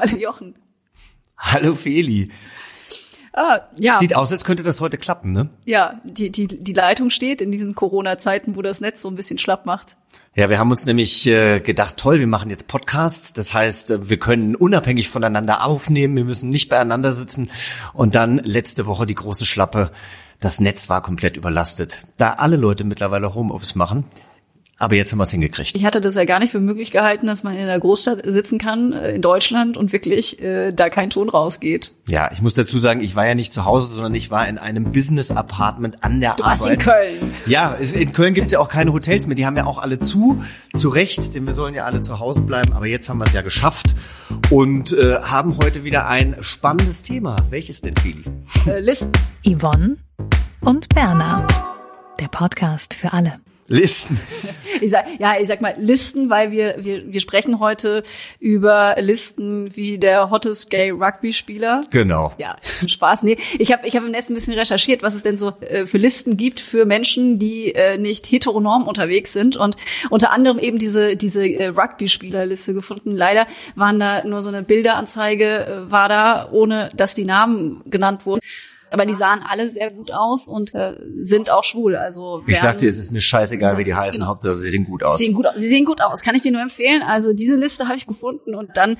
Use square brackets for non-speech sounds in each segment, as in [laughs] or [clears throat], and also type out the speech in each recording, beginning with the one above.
Hallo Jochen. Hallo Feli. Ah, ja. Sieht aus, als könnte das heute klappen, ne? Ja, die, die, die Leitung steht in diesen Corona-Zeiten, wo das Netz so ein bisschen schlapp macht. Ja, wir haben uns nämlich äh, gedacht, toll, wir machen jetzt Podcasts. Das heißt, äh, wir können unabhängig voneinander aufnehmen, wir müssen nicht beieinander sitzen. Und dann letzte Woche die große Schlappe. Das Netz war komplett überlastet. Da alle Leute mittlerweile Homeoffice machen, aber jetzt haben wir es hingekriegt. Ich hatte das ja gar nicht für möglich gehalten, dass man in einer Großstadt sitzen kann, äh, in Deutschland, und wirklich äh, da kein Ton rausgeht. Ja, ich muss dazu sagen, ich war ja nicht zu Hause, sondern ich war in einem Business-Apartment an der Du Arbeit. warst in Köln. Ja, es- in Köln gibt's ja auch keine Hotels mehr. Die haben ja auch alle zu, zu Recht, denn wir sollen ja alle zu Hause bleiben. Aber jetzt haben wir es ja geschafft und äh, haben heute wieder ein spannendes Thema. Welches denn, Feli? Äh, Listen. Yvonne und Berna. Der Podcast für alle. Listen. [laughs] Ich sag, ja, ich sag mal Listen, weil wir, wir, wir sprechen heute über Listen wie der hottest gay Rugby-Spieler. Genau. Ja, [laughs] Spaß. Nee, ich habe ich hab im Netz ein bisschen recherchiert, was es denn so äh, für Listen gibt für Menschen, die äh, nicht heteronorm unterwegs sind und unter anderem eben diese diese äh, Rugby-Spielerliste gefunden. Leider waren da nur so eine Bilderanzeige äh, war da, ohne dass die Namen genannt wurden. Aber die sahen alle sehr gut aus und äh, sind auch schwul. Also Ich werden- sag dir, es ist mir scheißegal, wie die heißen. Genau. Hauptsache, sie sehen gut aus. sehen gut aus. Sie sehen gut aus. Kann ich dir nur empfehlen. Also diese Liste habe ich gefunden und dann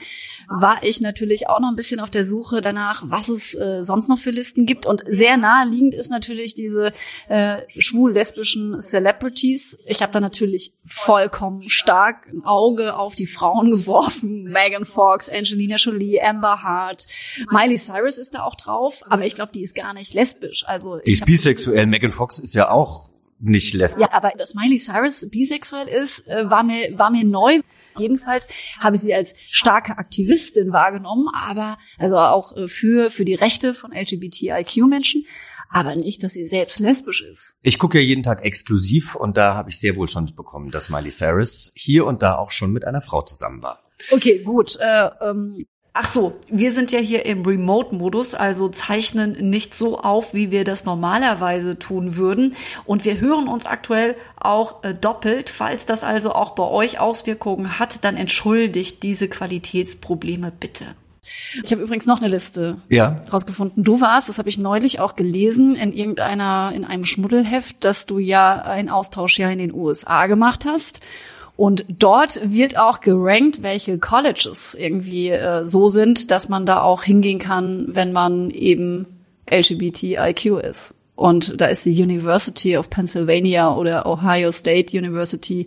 war ich natürlich auch noch ein bisschen auf der Suche danach, was es äh, sonst noch für Listen gibt. Und sehr naheliegend ist natürlich diese äh, schwul-lesbischen Celebrities. Ich habe da natürlich vollkommen stark ein Auge auf die Frauen geworfen. Megan Fox, Angelina Jolie, Amber Hart, Miley Cyrus ist da auch drauf. Aber ich glaube, die ist gar nicht lesbisch. Also Die ist bisexuell. Megan Fox ist ja auch nicht lesbisch. ja, aber dass Miley Cyrus bisexuell ist, äh, war mir, war mir neu. Jedenfalls habe ich sie als starke Aktivistin wahrgenommen, aber also auch äh, für, für die Rechte von LGBTIQ-Menschen, aber nicht, dass sie selbst lesbisch ist. Ich gucke ja jeden Tag exklusiv und da habe ich sehr wohl schon mitbekommen, dass Miley Cyrus hier und da auch schon mit einer Frau zusammen war. Okay, gut. Äh, ähm, ach so, wir sind ja hier im Remote-Modus, also zeichnen nicht so auf, wie wir das normalerweise tun würden. Und wir hören uns aktuell auch äh, doppelt. Falls das also auch bei euch Auswirkungen hat, dann entschuldigt diese Qualitätsprobleme bitte. Ich habe übrigens noch eine Liste Ja. rausgefunden. Du warst, das habe ich neulich auch gelesen, in irgendeiner, in einem Schmuddelheft, dass du ja einen Austausch ja in den USA gemacht hast. Und dort wird auch gerankt, welche Colleges irgendwie äh, so sind, dass man da auch hingehen kann, wenn man eben LGBTIQ ist. Und da ist die University of Pennsylvania oder Ohio State University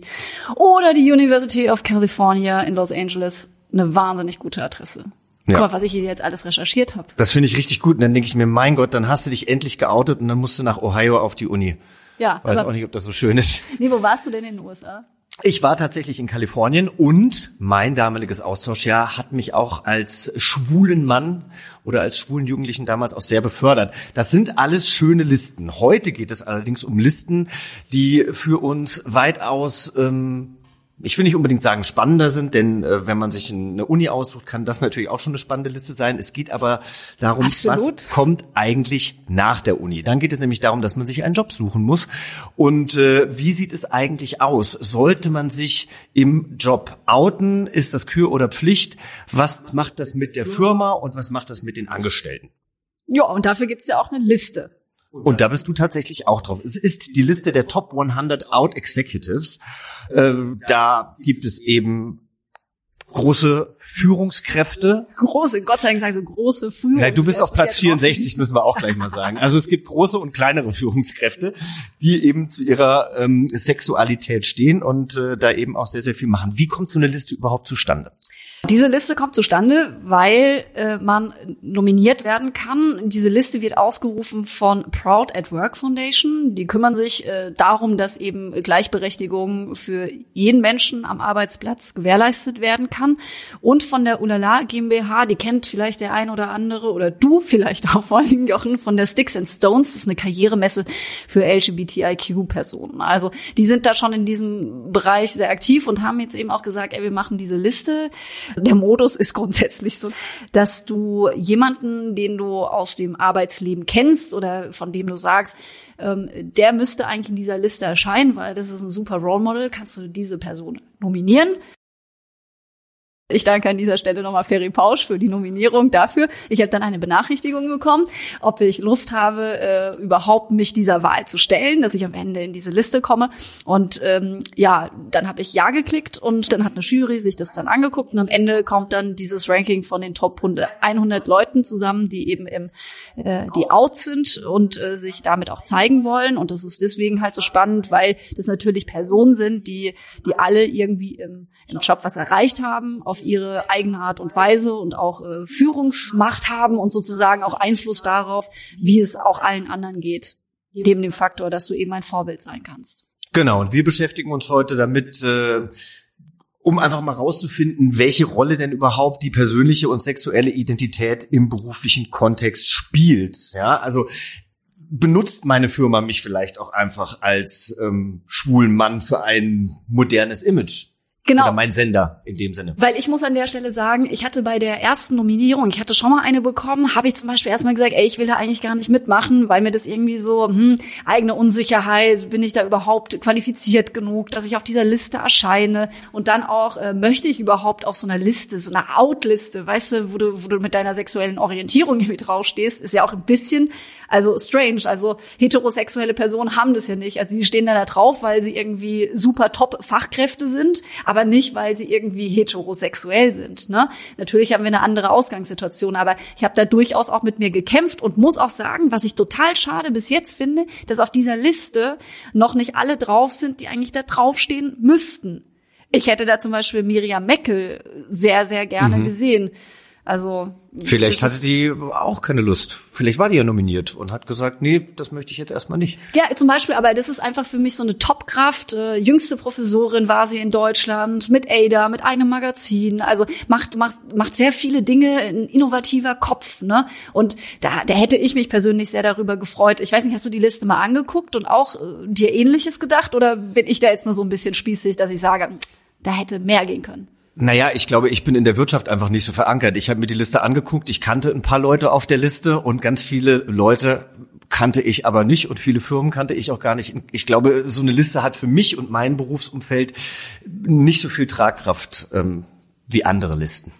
oder die University of California in Los Angeles eine wahnsinnig gute Adresse. Ja. Guck mal, was ich hier jetzt alles recherchiert habe. Das finde ich richtig gut. Und dann denke ich mir, mein Gott, dann hast du dich endlich geoutet und dann musst du nach Ohio auf die Uni. Ja, Weiß aber, auch nicht, ob das so schön ist. nee, wo warst du denn in den USA? Ich war tatsächlich in Kalifornien und mein damaliges Austauschjahr hat mich auch als schwulen Mann oder als schwulen Jugendlichen damals auch sehr befördert. Das sind alles schöne Listen. Heute geht es allerdings um Listen, die für uns weitaus ähm, ich will nicht unbedingt sagen spannender sind, denn äh, wenn man sich eine Uni aussucht, kann das natürlich auch schon eine spannende Liste sein. Es geht aber darum, Absolut. was kommt eigentlich nach der Uni. Dann geht es nämlich darum, dass man sich einen Job suchen muss. Und äh, wie sieht es eigentlich aus? Sollte man sich im Job outen? Ist das Kür oder Pflicht? Was macht das mit der Firma und was macht das mit den Angestellten? Ja, und dafür gibt's ja auch eine Liste. Und da bist du tatsächlich auch drauf. Es ist die Liste der Top 100 Out Executives. Äh, da gibt es eben große Führungskräfte. Große, Gott sei Dank so große Führung. Ja, du bist auf Platz 64, müssen wir auch gleich mal sagen. Also es gibt große und kleinere Führungskräfte, die eben zu ihrer ähm, Sexualität stehen und äh, da eben auch sehr, sehr viel machen. Wie kommt so eine Liste überhaupt zustande? Diese Liste kommt zustande, weil äh, man nominiert werden kann. Diese Liste wird ausgerufen von Proud at Work Foundation. Die kümmern sich äh, darum, dass eben Gleichberechtigung für jeden Menschen am Arbeitsplatz gewährleistet werden kann. Und von der Ulala GmbH, die kennt vielleicht der ein oder andere oder du vielleicht auch [laughs] vor allem Jochen von der Sticks and Stones. Das ist eine Karrieremesse für LGBTIQ-Personen. Also die sind da schon in diesem Bereich sehr aktiv und haben jetzt eben auch gesagt, ey, wir machen diese Liste der Modus ist grundsätzlich so, dass du jemanden, den du aus dem Arbeitsleben kennst oder von dem du sagst, ähm, der müsste eigentlich in dieser Liste erscheinen, weil das ist ein super Role Model, kannst du diese Person nominieren. Ich danke an dieser Stelle nochmal Ferry Pausch für die Nominierung dafür. Ich habe dann eine Benachrichtigung bekommen, ob ich Lust habe, äh, überhaupt mich dieser Wahl zu stellen, dass ich am Ende in diese Liste komme. Und ähm, ja, dann habe ich Ja geklickt und dann hat eine Jury sich das dann angeguckt und am Ende kommt dann dieses Ranking von den Top 100 Leuten zusammen, die eben im äh, die out sind und äh, sich damit auch zeigen wollen. Und das ist deswegen halt so spannend, weil das natürlich Personen sind, die die alle irgendwie im, im Job was erreicht haben auf ihre eigene Art und Weise und auch äh, Führungsmacht haben und sozusagen auch Einfluss darauf, wie es auch allen anderen geht, neben dem Faktor, dass du eben ein Vorbild sein kannst. Genau, und wir beschäftigen uns heute damit, äh, um einfach mal rauszufinden, welche Rolle denn überhaupt die persönliche und sexuelle Identität im beruflichen Kontext spielt. Ja, also benutzt meine Firma mich vielleicht auch einfach als ähm, schwulen Mann für ein modernes Image. Genau. Oder mein Sender in dem Sinne. Weil ich muss an der Stelle sagen, ich hatte bei der ersten Nominierung, ich hatte schon mal eine bekommen, habe ich zum Beispiel erstmal gesagt, ey, ich will da eigentlich gar nicht mitmachen, weil mir das irgendwie so, hm, eigene Unsicherheit, bin ich da überhaupt qualifiziert genug, dass ich auf dieser Liste erscheine und dann auch, äh, möchte ich überhaupt auf so einer Liste, so einer Outliste, weißt du, wo du, wo du mit deiner sexuellen Orientierung irgendwie draufstehst, ist ja auch ein bisschen, also strange, also heterosexuelle Personen haben das ja nicht, also die stehen da, da drauf, weil sie irgendwie super top Fachkräfte sind, aber nicht, weil sie irgendwie heterosexuell sind. Ne? Natürlich haben wir eine andere Ausgangssituation, aber ich habe da durchaus auch mit mir gekämpft und muss auch sagen, was ich total schade bis jetzt finde, dass auf dieser Liste noch nicht alle drauf sind, die eigentlich da draufstehen müssten. Ich hätte da zum Beispiel Miriam Meckel sehr, sehr gerne mhm. gesehen. Also Vielleicht hatte sie auch keine Lust. Vielleicht war die ja nominiert und hat gesagt, nee, das möchte ich jetzt erstmal nicht. Ja, zum Beispiel, aber das ist einfach für mich so eine Topkraft. Äh, jüngste Professorin war sie in Deutschland mit Ada, mit einem Magazin. Also macht, macht, macht sehr viele Dinge, ein innovativer Kopf. Ne? Und da, da hätte ich mich persönlich sehr darüber gefreut. Ich weiß nicht, hast du die Liste mal angeguckt und auch äh, dir Ähnliches gedacht? Oder bin ich da jetzt nur so ein bisschen spießig, dass ich sage, da hätte mehr gehen können? Naja, ich glaube, ich bin in der Wirtschaft einfach nicht so verankert. Ich habe mir die Liste angeguckt, ich kannte ein paar Leute auf der Liste und ganz viele Leute kannte ich aber nicht und viele Firmen kannte ich auch gar nicht. Ich glaube, so eine Liste hat für mich und mein Berufsumfeld nicht so viel Tragkraft ähm, wie andere Listen.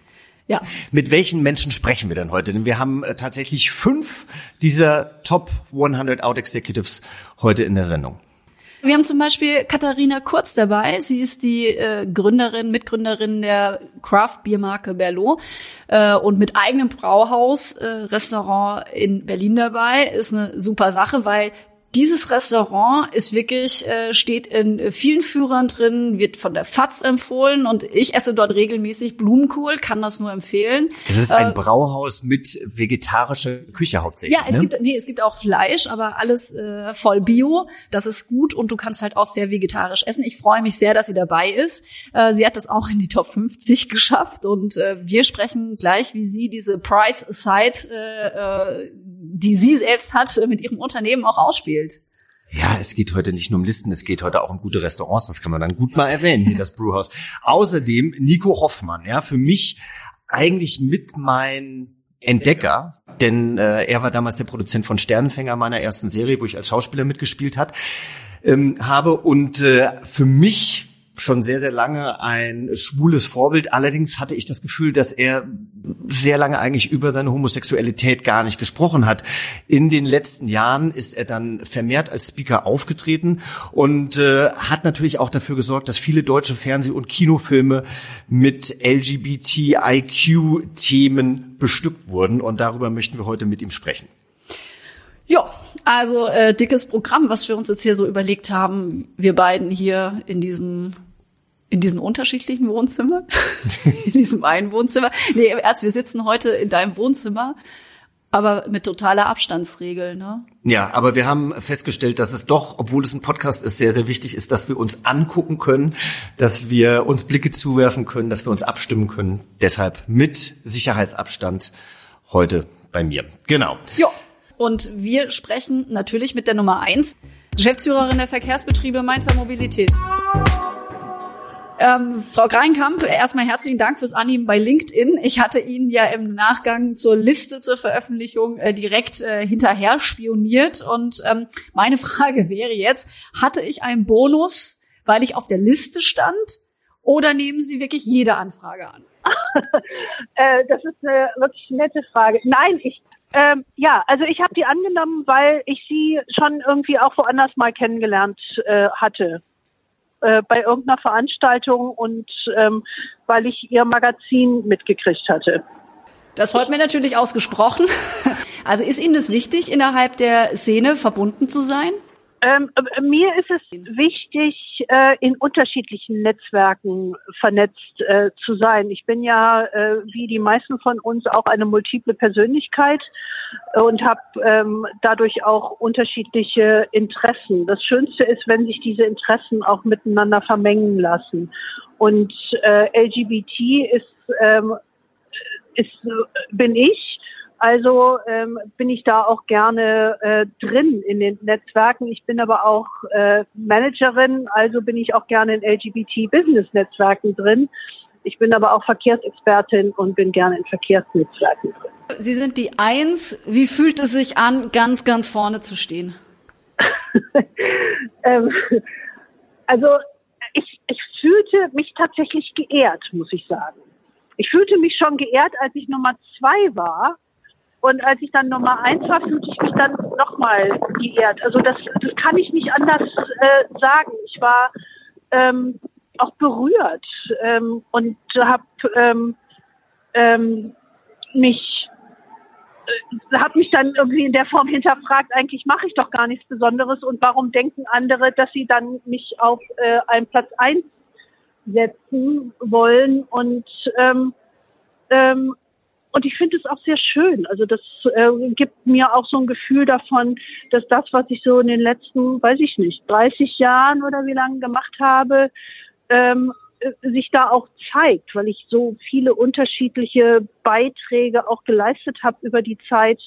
Ja. Mit welchen Menschen sprechen wir denn heute? Denn wir haben äh, tatsächlich fünf dieser Top 100 Out Executives heute in der Sendung. Wir haben zum Beispiel Katharina Kurz dabei. Sie ist die äh, Gründerin, Mitgründerin der Craft-Biermarke Berlot äh, und mit eigenem Brauhaus, äh, Restaurant in Berlin dabei. Ist eine super Sache, weil dieses Restaurant ist wirklich, äh, steht in vielen Führern drin, wird von der FAZ empfohlen und ich esse dort regelmäßig Blumenkohl, kann das nur empfehlen. Es ist ein äh, Brauhaus mit vegetarischer Küche hauptsächlich. Ja, es ne? gibt, nee, es gibt auch Fleisch, aber alles äh, voll Bio. Das ist gut und du kannst halt auch sehr vegetarisch essen. Ich freue mich sehr, dass sie dabei ist. Äh, sie hat das auch in die Top 50 [laughs] geschafft und äh, wir sprechen gleich, wie sie diese Pride Side äh, äh, die sie selbst hat, mit ihrem Unternehmen auch ausspielt. Ja, es geht heute nicht nur um Listen, es geht heute auch um gute Restaurants, das kann man dann gut mal erwähnen, hier das Brewhouse. [laughs] Außerdem Nico Hoffmann, ja, für mich eigentlich mit mein Entdecker, denn äh, er war damals der Produzent von Sternenfänger meiner ersten Serie, wo ich als Schauspieler mitgespielt hat, ähm, habe und äh, für mich schon sehr, sehr lange ein schwules Vorbild. Allerdings hatte ich das Gefühl, dass er sehr lange eigentlich über seine Homosexualität gar nicht gesprochen hat. In den letzten Jahren ist er dann vermehrt als Speaker aufgetreten und äh, hat natürlich auch dafür gesorgt, dass viele deutsche Fernseh- und Kinofilme mit LGBTIQ-Themen bestückt wurden. Und darüber möchten wir heute mit ihm sprechen. Ja, also äh, dickes Programm, was wir uns jetzt hier so überlegt haben, wir beiden hier in diesem In diesen unterschiedlichen Wohnzimmern? [laughs] in diesem einen Wohnzimmer? Nee, im Ernst, wir sitzen heute in deinem Wohnzimmer, aber mit totaler Abstandsregel, ne? Ja, aber wir haben festgestellt, dass es doch, obwohl es ein Podcast ist, sehr, sehr wichtig ist, dass wir uns angucken können, dass wir uns Blicke zuwerfen können, dass wir uns abstimmen können. Deshalb mit Sicherheitsabstand heute bei mir. Genau. Ja. Und wir sprechen natürlich mit der Nummer eins, Geschäftsführerin der Verkehrsbetriebe Mainzer Mobilität. Ähm, Frau Greinkamp, erstmal herzlichen Dank fürs Annehmen bei LinkedIn. Ich hatte Ihnen ja im Nachgang zur Liste zur Veröffentlichung äh, direkt äh, hinterher spioniert. Und ähm, meine [laughs] Frage wäre jetzt, hatte ich einen Bonus, weil ich auf der Liste stand? Oder nehmen Sie wirklich jede Anfrage an? [laughs] äh, das ist eine wirklich nette Frage. Nein, ich ähm, ja, also ich habe die angenommen, weil ich sie schon irgendwie auch woanders mal kennengelernt äh, hatte. Äh, bei irgendeiner Veranstaltung und ähm, weil ich ihr Magazin mitgekriegt hatte. Das freut mir natürlich ausgesprochen. [laughs] Also ist Ihnen das wichtig, innerhalb der Szene verbunden zu sein? Ähm, äh, mir ist es wichtig, äh, in unterschiedlichen Netzwerken vernetzt äh, zu sein. Ich bin ja, äh, wie die meisten von uns, auch eine multiple Persönlichkeit und habe ähm, dadurch auch unterschiedliche Interessen. Das Schönste ist, wenn sich diese Interessen auch miteinander vermengen lassen. Und äh, LGBT ist, ähm, ist bin ich also ähm, bin ich da auch gerne äh, drin in den Netzwerken. Ich bin aber auch äh, Managerin, also bin ich auch gerne in LGBT-Business-Netzwerken drin. Ich bin aber auch Verkehrsexpertin und bin gerne in Verkehrsnetzwerken drin. Sie sind die Eins. Wie fühlt es sich an, ganz, ganz vorne zu stehen? [laughs] ähm, also ich, ich fühlte mich tatsächlich geehrt, muss ich sagen. Ich fühlte mich schon geehrt, als ich Nummer zwei war und als ich dann Nummer eins war, fühlte ich mich dann nochmal geehrt. Also das, das kann ich nicht anders äh, sagen. Ich war ähm, auch berührt ähm, und habe ähm, ähm, mich äh, habe mich dann irgendwie in der Form hinterfragt, eigentlich mache ich doch gar nichts Besonderes und warum denken andere, dass sie dann mich auf äh, einen Platz eins setzen wollen und ähm, ähm, und ich finde es auch sehr schön. Also das äh, gibt mir auch so ein Gefühl davon, dass das, was ich so in den letzten, weiß ich nicht, 30 Jahren oder wie lange gemacht habe, ähm, äh, sich da auch zeigt, weil ich so viele unterschiedliche Beiträge auch geleistet habe über die Zeit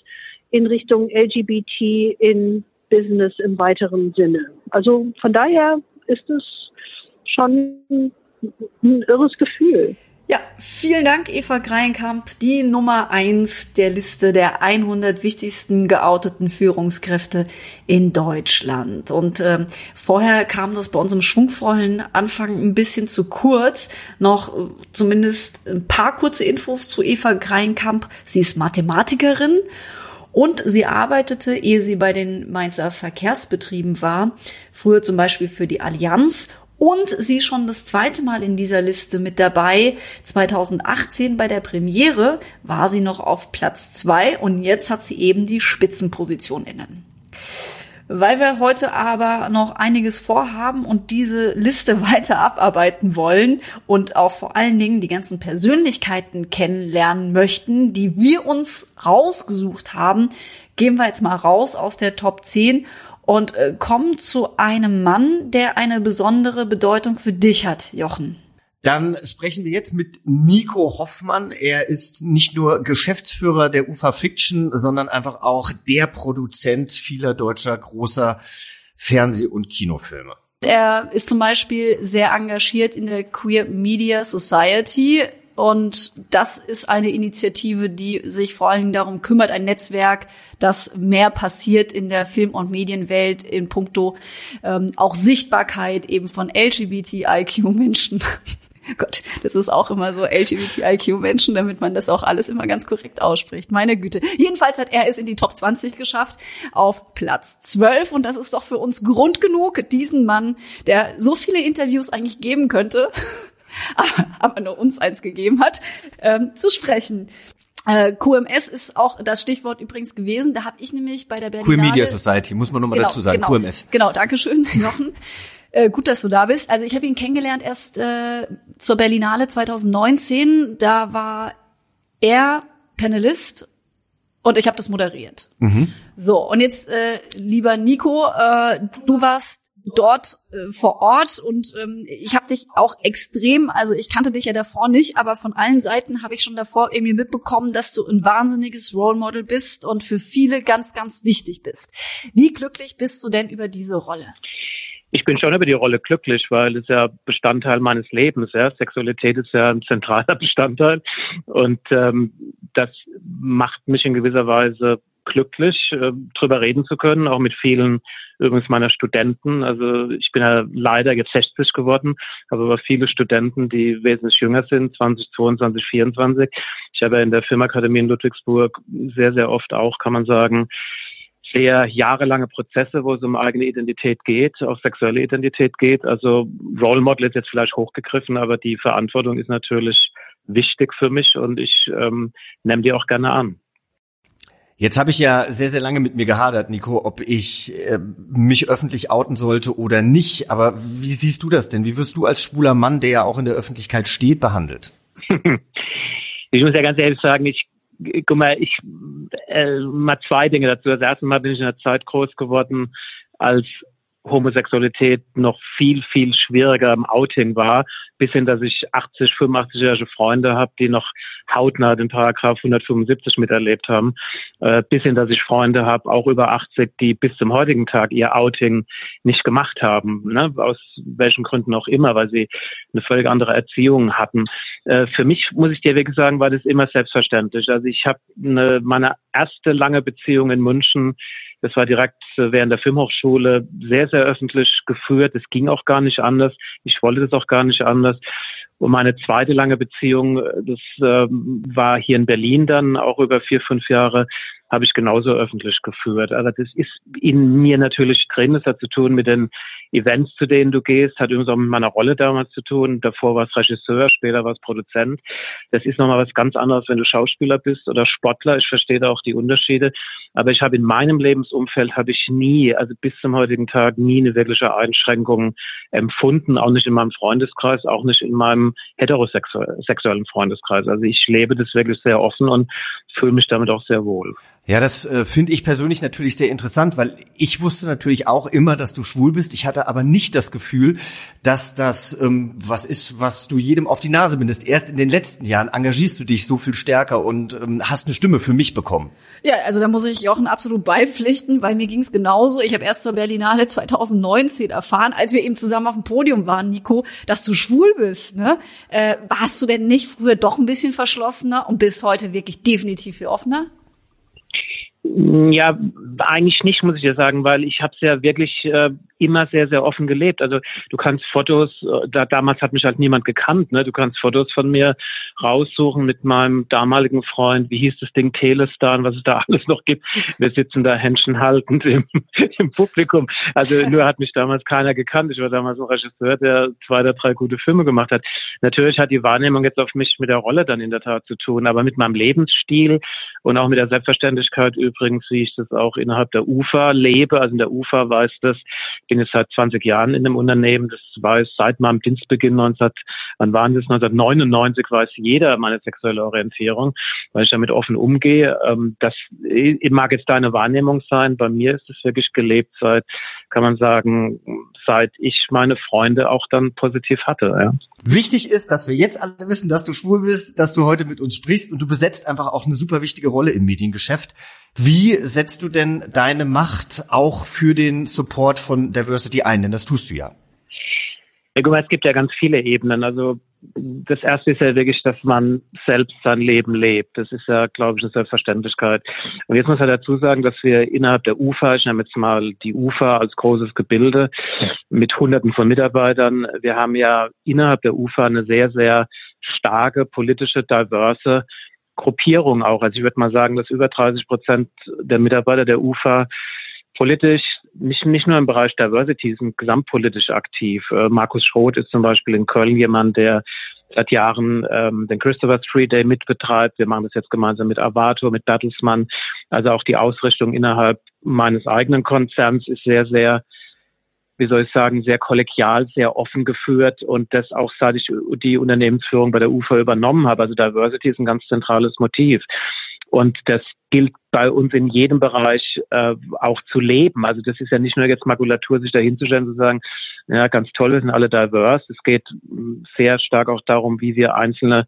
in Richtung LGBT in Business im weiteren Sinne. Also von daher ist es schon ein irres Gefühl. Ja, vielen Dank, Eva Greinkamp, die Nummer eins der Liste der 100 wichtigsten geouteten Führungskräfte in Deutschland. Und äh, vorher kam das bei uns im schwungvollen Anfang ein bisschen zu kurz. Noch äh, zumindest ein paar kurze Infos zu Eva Greinkamp. Sie ist Mathematikerin und sie arbeitete, ehe sie bei den Mainzer Verkehrsbetrieben war, früher zum Beispiel für die Allianz und sie schon das zweite Mal in dieser Liste mit dabei. 2018 bei der Premiere war sie noch auf Platz zwei und jetzt hat sie eben die Spitzenposition innen. Weil wir heute aber noch einiges vorhaben und diese Liste [laughs] weiter abarbeiten wollen und auch vor allen Dingen die ganzen Persönlichkeiten kennenlernen möchten, die wir uns rausgesucht haben, gehen wir jetzt mal raus aus der Top 10 und äh, kommen zu einem Mann, der eine besondere Bedeutung für dich hat, Jochen. Dann sprechen wir jetzt mit Nico Hoffmann. Er ist nicht nur Geschäftsführer der UFA Fiction, sondern einfach auch der Produzent vieler deutscher großer Fernseh- und Kinofilme. Er ist zum Beispiel sehr engagiert in der Queer Media Society. Und das ist eine Initiative, die sich vor allen Dingen darum kümmert, ein Netzwerk, dass mehr passiert in der Film- und Medienwelt in puncto ähm, auch Sichtbarkeit eben von LGBTIQ-Menschen. [laughs] Gott, das ist auch immer so LGBTIQ-Menschen, damit man das auch alles immer ganz korrekt ausspricht. Meine Güte. Jedenfalls hat er es in die Top 20 geschafft auf Platz 12 und das ist doch für uns Grund genug, diesen Mann, der so viele Interviews eigentlich geben könnte, [laughs] [laughs] aber nur uns eins gegeben hat, ähm, zu sprechen. Äh, QMS ist auch das Stichwort übrigens gewesen. Da habe ich nämlich bei der Berlinale... Queer Media Society, muss man nochmal genau, dazu sagen, genau, QMS. Genau, Dankeschön, [laughs] Jochen. Äh, gut, dass du da bist. Also ich habe ihn kennengelernt erst äh, zur Berlinale 2019. Da war er Panelist und ich habe das moderiert. Mhm. So, und jetzt, äh, lieber Nico, äh, du warst dort äh, vor Ort und ähm, ich habe dich auch extrem, also ich kannte dich ja davor nicht, aber von allen Seiten habe ich schon davor irgendwie mitbekommen, dass du ein wahnsinniges Role Model bist und für viele ganz, ganz wichtig bist. Wie glücklich bist du denn über diese Rolle? Ich bin schon über die Rolle glücklich, weil es ja Bestandteil meines Lebens. Ja. Sexualität ist ja ein zentraler [laughs] Bestandteil und ähm, das macht mich in gewisser Weise glücklich, äh, drüber reden zu können, auch mit vielen übrigens meiner Studenten. Also ich bin ja leider jetzt 60 geworden, habe aber viele Studenten, die wesentlich jünger sind, 20, 22, 24. Ich habe ja in der Filmakademie in Ludwigsburg sehr, sehr oft auch, kann man sagen, sehr jahrelange Prozesse, wo es um eigene Identität geht, auch sexuelle Identität geht. Also Role Model ist jetzt vielleicht hochgegriffen, aber die Verantwortung ist natürlich wichtig für mich und ich ähm, nehme die auch gerne an. Jetzt habe ich ja sehr, sehr lange mit mir gehadert, Nico, ob ich äh, mich öffentlich outen sollte oder nicht. Aber wie siehst du das denn? Wie wirst du als schwuler Mann, der ja auch in der Öffentlichkeit steht, behandelt? [laughs] ich muss ja ganz ehrlich sagen, ich guck mal, ich äh, mal zwei Dinge dazu. Das erste Mal bin ich in einer Zeit groß geworden, als Homosexualität noch viel, viel schwieriger im Outing war, bis hin, dass ich 80, 85-jährige Freunde habe, die noch hautnah den Paragraph 175 miterlebt haben, äh, bis hin, dass ich Freunde habe, auch über 80, die bis zum heutigen Tag ihr Outing nicht gemacht haben, ne? aus welchen Gründen auch immer, weil sie eine völlig andere Erziehung hatten. Äh, für mich, muss ich dir wirklich sagen, war das immer selbstverständlich. Also ich habe meine erste lange Beziehung in München das war direkt während der Filmhochschule sehr, sehr öffentlich geführt. Es ging auch gar nicht anders. Ich wollte das auch gar nicht anders. Und meine zweite lange Beziehung, das äh, war hier in Berlin dann auch über vier, fünf Jahre habe ich genauso öffentlich geführt. Aber das ist in mir natürlich drin. Das hat zu tun mit den Events, zu denen du gehst, hat übrigens auch mit meiner Rolle damals zu tun. Davor war es Regisseur, später war es Produzent. Das ist nochmal was ganz anderes, wenn du Schauspieler bist oder Sportler. Ich verstehe da auch die Unterschiede. Aber ich habe in meinem Lebensumfeld habe ich nie, also bis zum heutigen Tag nie eine wirkliche Einschränkung empfunden, auch nicht in meinem Freundeskreis, auch nicht in meinem heterosexuellen Freundeskreis. Also ich lebe das wirklich sehr offen und fühle mich damit auch sehr wohl. Ja, das äh, finde ich persönlich natürlich sehr interessant, weil ich wusste natürlich auch immer, dass du schwul bist. Ich hatte aber nicht das Gefühl, dass das ähm, was ist, was du jedem auf die Nase bindest. Erst in den letzten Jahren engagierst du dich so viel stärker und ähm, hast eine Stimme für mich bekommen. Ja, also da muss ich Jochen absolut beipflichten, weil mir ging es genauso. Ich habe erst zur Berlinale 2019 erfahren, als wir eben zusammen auf dem Podium waren, Nico, dass du schwul bist. Ne? Äh, warst du denn nicht früher doch ein bisschen verschlossener und bis heute wirklich definitiv viel offener? Ja, eigentlich nicht, muss ich dir sagen, weil ich habe es ja wirklich äh, immer sehr, sehr offen gelebt. Also du kannst Fotos, äh, da, damals hat mich halt niemand gekannt, ne? Du kannst Fotos von mir raussuchen mit meinem damaligen Freund, wie hieß das Ding, Telestar, was es da [laughs] alles noch gibt. Wir sitzen da Händchen haltend im, [laughs] im Publikum. Also nur hat mich damals keiner gekannt. Ich war damals ein Regisseur, der zwei oder drei gute Filme gemacht hat. Natürlich hat die Wahrnehmung jetzt auf mich mit der Rolle dann in der Tat zu tun, aber mit meinem Lebensstil und auch mit der Selbstverständlichkeit übrigens, wie ich das auch innerhalb der UFA lebe. Also in der UFA weiß das, bin jetzt seit 20 Jahren in dem Unternehmen. Das weiß seit meinem Dienstbeginn 19, wann waren das? 1999 weiß jeder meine sexuelle Orientierung, weil ich damit offen umgehe. Ähm, das mag jetzt deine Wahrnehmung sein. Bei mir ist es wirklich gelebt seit, kann man sagen, seit ich meine Freunde auch dann positiv hatte. Ja. Wichtig ist, dass wir jetzt alle wissen, dass du schwul bist, dass du heute mit uns sprichst und du besetzt einfach auch eine super wichtige Rolle im Mediengeschäft. Wie setzt du denn deine Macht auch für den Support von Diversity ein? Denn das tust du ja. Ja, guck mal, es gibt ja ganz viele Ebenen. Also das erste ist ja wirklich, dass man selbst sein Leben lebt. Das ist ja, glaube ich, eine Selbstverständlichkeit. Und jetzt muss man dazu sagen, dass wir innerhalb der UFA, ich nehme jetzt mal die UFA als großes Gebilde mit Hunderten von Mitarbeitern, wir haben ja innerhalb der UFA eine sehr, sehr starke politische, diverse Gruppierung auch. Also ich würde mal sagen, dass über 30 Prozent der Mitarbeiter der UFA politisch, nicht, nicht nur im Bereich Diversity, sind gesamtpolitisch aktiv. Äh, Markus Schroth ist zum Beispiel in Köln jemand, der seit Jahren ähm, den Christopher Street Day mitbetreibt. Wir machen das jetzt gemeinsam mit Avato, mit Bertelsmann. Also auch die Ausrichtung innerhalb meines eigenen Konzerns ist sehr, sehr wie soll ich sagen, sehr kollegial, sehr offen geführt und das auch seit ich die Unternehmensführung bei der UFA übernommen habe. Also Diversity ist ein ganz zentrales Motiv. Und das gilt bei uns in jedem Bereich äh, auch zu leben. Also das ist ja nicht nur jetzt Makulatur, sich da hinzustellen und zu sagen, ja, ganz toll, wir sind alle diverse. Es geht sehr stark auch darum, wie wir einzelne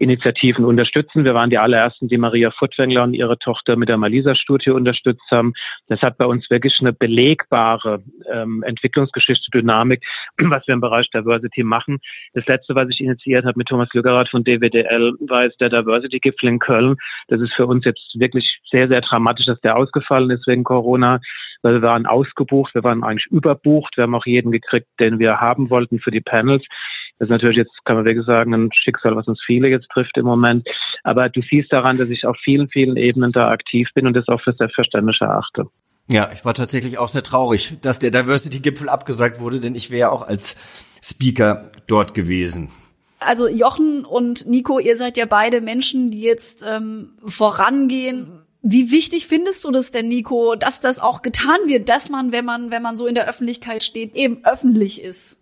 Initiativen unterstützen. Wir waren die allerersten, die Maria Furtwängler und ihre Tochter mit der Malisa-Studie unterstützt haben. Das hat bei uns wirklich eine belegbare ähm, Entwicklungsgeschichte, Dynamik, [clears throat] was wir im Bereich Diversity machen. Das letzte, was ich initiiert habe mit Thomas Lüggerath von DWDL, war jetzt der Diversity-Gipfel in Köln. Das ist für uns jetzt wirklich sehr, sehr dramatisch, dass der ausgefallen ist wegen Corona, weil wir waren ausgebucht, wir waren eigentlich überbucht. Wir haben auch jeden gekriegt, den wir haben wollten für die Panels. Das ist natürlich jetzt, kann man wirklich sagen, ein Schicksal, was uns viele jetzt trifft im Moment. Aber du siehst daran, dass ich auf vielen, vielen Ebenen da aktiv bin und das auch für selbstverständlich erachte. Ja, ich war tatsächlich auch sehr traurig, dass der Diversity-Gipfel abgesagt wurde, denn ich wäre ja auch als Speaker dort gewesen. Also Jochen und Nico, ihr seid ja beide Menschen, die jetzt ähm, vorangehen. Wie wichtig findest du das denn, Nico, dass das auch getan wird, dass man, wenn man, wenn man so in der Öffentlichkeit steht, eben öffentlich ist?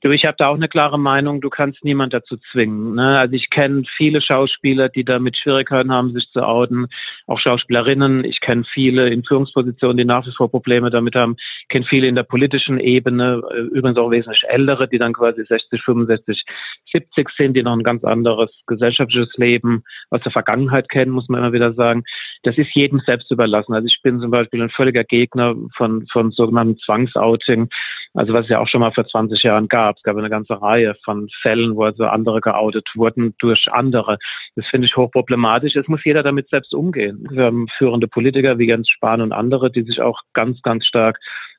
Du, ich habe da auch eine klare Meinung, du kannst niemand dazu zwingen. Ne? Also ich kenne viele Schauspieler, die damit Schwierigkeiten haben, sich zu outen, auch Schauspielerinnen. Ich kenne viele in Führungspositionen, die nach wie vor Probleme damit haben. Ich kenne viele in der politischen Ebene, äh, übrigens auch wesentlich ältere, die dann quasi 60, 65, 70 sind, die noch ein ganz anderes gesellschaftliches Leben aus der Vergangenheit kennen, muss man immer wieder sagen. Das ist jedem selbst überlassen. Also ich bin zum Beispiel ein völliger Gegner von, von sogenannten Zwangsouting, also was es ja auch schon mal vor 20 Jahren gab gab. Es gab eine ganze Reihe von Fällen, wo also andere geoutet wurden durch andere. Das finde ich hochproblematisch. Es muss jeder damit selbst umgehen. Wir haben führende Politiker wie Jens Spahn und andere, die sich auch ganz, ganz stark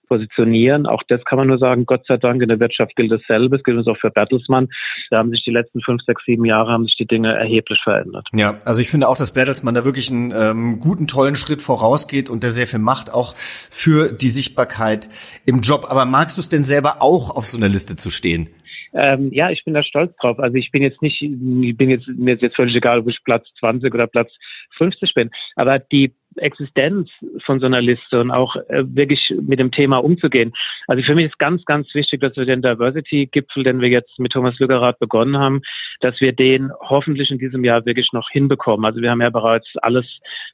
positionieren. Auch das kann man nur sagen, Gott sei Dank, in der Wirtschaft gilt dasselbe. Es gilt uns auch für Bertelsmann. Da haben sich die letzten fünf, sechs, sieben Jahre haben sich die Dinge erheblich verändert. Ja, also ich finde auch, dass Bertelsmann da wirklich einen ähm, guten, tollen Schritt vorausgeht und der sehr viel macht, auch für die Sichtbarkeit im Job. Aber magst du es denn selber auch auf so einer Liste zu stehen? Ähm, ja, ich bin da stolz drauf. Also ich bin jetzt nicht, ich bin jetzt, mir ist jetzt völlig egal, ob ich Platz 20 oder Platz 50 bin. Aber die Existenz von so einer Liste und auch äh, wirklich mit dem Thema umzugehen. Also für mich ist ganz, ganz wichtig, dass wir den Diversity-Gipfel, den wir jetzt mit Thomas Lüggerath begonnen haben, dass wir den hoffentlich in diesem Jahr wirklich noch hinbekommen. Also wir haben ja bereits alles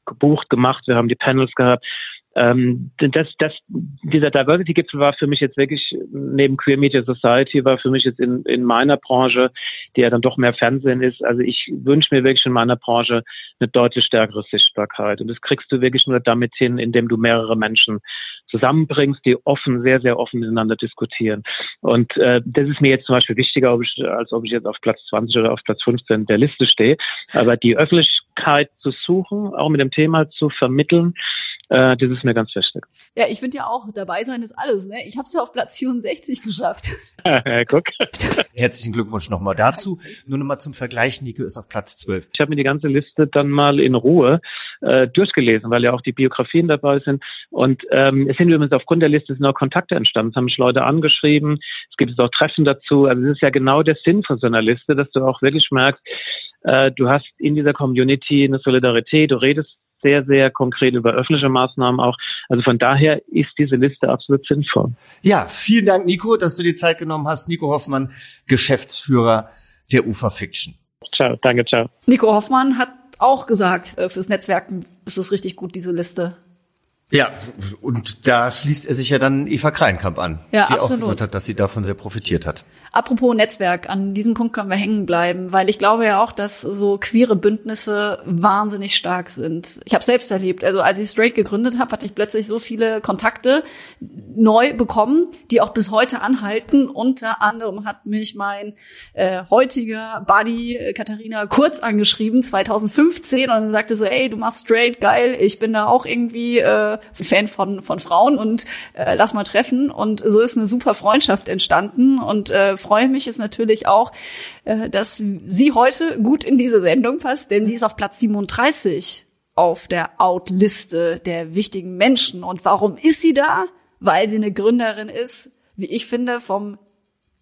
gebucht, gemacht, wir haben die Panels gehabt ähm, das, das, dieser Diversity-Gipfel war für mich jetzt wirklich, neben Queer Media Society, war für mich jetzt in, in meiner Branche, die ja dann doch mehr Fernsehen ist, also ich wünsche mir wirklich in meiner Branche eine deutlich stärkere Sichtbarkeit. Und das kriegst du wirklich nur damit hin, indem du mehrere Menschen zusammenbringst, die offen, sehr, sehr offen miteinander diskutieren. Und äh, das ist mir jetzt zum Beispiel wichtiger, ob ich, als ob ich jetzt auf Platz 20 oder auf Platz 15 der Liste stehe. Aber die Öffentlichkeit zu suchen, auch mit dem Thema zu vermitteln, äh, das ist mir ganz wichtig. Ja, ich finde ja auch, dabei sein ist alles. Ne? Ich habe es ja auf Platz 64 geschafft. [laughs] Guck. Herzlichen Glückwunsch nochmal dazu. Nur nochmal zum Vergleich, Nico ist auf Platz 12. Ich habe mir die ganze Liste dann mal in Ruhe äh, durchgelesen, weil ja auch die Biografien dabei sind. Und ähm, es sind übrigens aufgrund der Liste sind auch Kontakte entstanden. Es haben mich Leute angeschrieben. Es gibt auch Treffen dazu. Also es ist ja genau der Sinn von so einer Liste, dass du auch wirklich merkst, äh, du hast in dieser Community eine Solidarität, du redest sehr, sehr konkret über öffentliche Maßnahmen auch. Also von daher ist diese Liste absolut sinnvoll. Ja, vielen Dank, Nico, dass du die Zeit genommen hast. Nico Hoffmann, Geschäftsführer der UFA Fiction. Ciao, danke, ciao. Nico Hoffmann hat auch gesagt, äh, fürs Netzwerken ist es richtig gut, diese Liste. Ja, und da schließt er sich ja dann Eva Kreinkamp an, ja, die absolut. auch gesagt hat, dass sie davon sehr profitiert hat. Apropos Netzwerk, an diesem Punkt können wir hängen bleiben, weil ich glaube ja auch, dass so queere Bündnisse wahnsinnig stark sind. Ich habe selbst erlebt, also als ich Straight gegründet habe, hatte ich plötzlich so viele Kontakte neu bekommen, die auch bis heute anhalten. Unter anderem hat mich mein äh, heutiger Buddy äh, Katharina Kurz angeschrieben, 2015, und sagte so, ey, du machst Straight, geil, ich bin da auch irgendwie äh, Fan von, von Frauen und äh, lass mal treffen. Und so ist eine super Freundschaft entstanden und äh, freue mich jetzt natürlich auch, äh, dass sie heute gut in diese Sendung passt, denn sie ist auf Platz 37 auf der Out-Liste der wichtigen Menschen. Und warum ist sie da? Weil sie eine Gründerin ist, wie ich finde, vom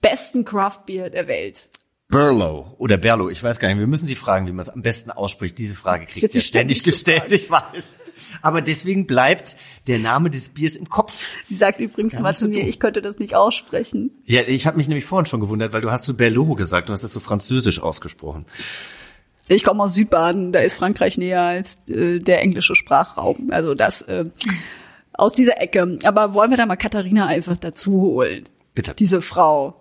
besten Craft Beer der Welt. Berlo oder Berlo, ich weiß gar nicht. Wir müssen Sie fragen, wie man es am besten ausspricht. Diese Frage kriegt sie ständig gestellt, ich weiß. Aber deswegen bleibt der Name des Biers im Kopf. Sie sagt übrigens mal zu mir, ich könnte das nicht aussprechen. Ja, ich habe mich nämlich vorhin schon gewundert, weil du hast so Berlo gesagt, du hast das so französisch ausgesprochen. Ich komme aus Südbaden, da ist Frankreich näher als äh, der englische Sprachraum. Also das äh, aus dieser Ecke. Aber wollen wir da mal Katharina einfach dazu holen? Bitte. Diese Frau,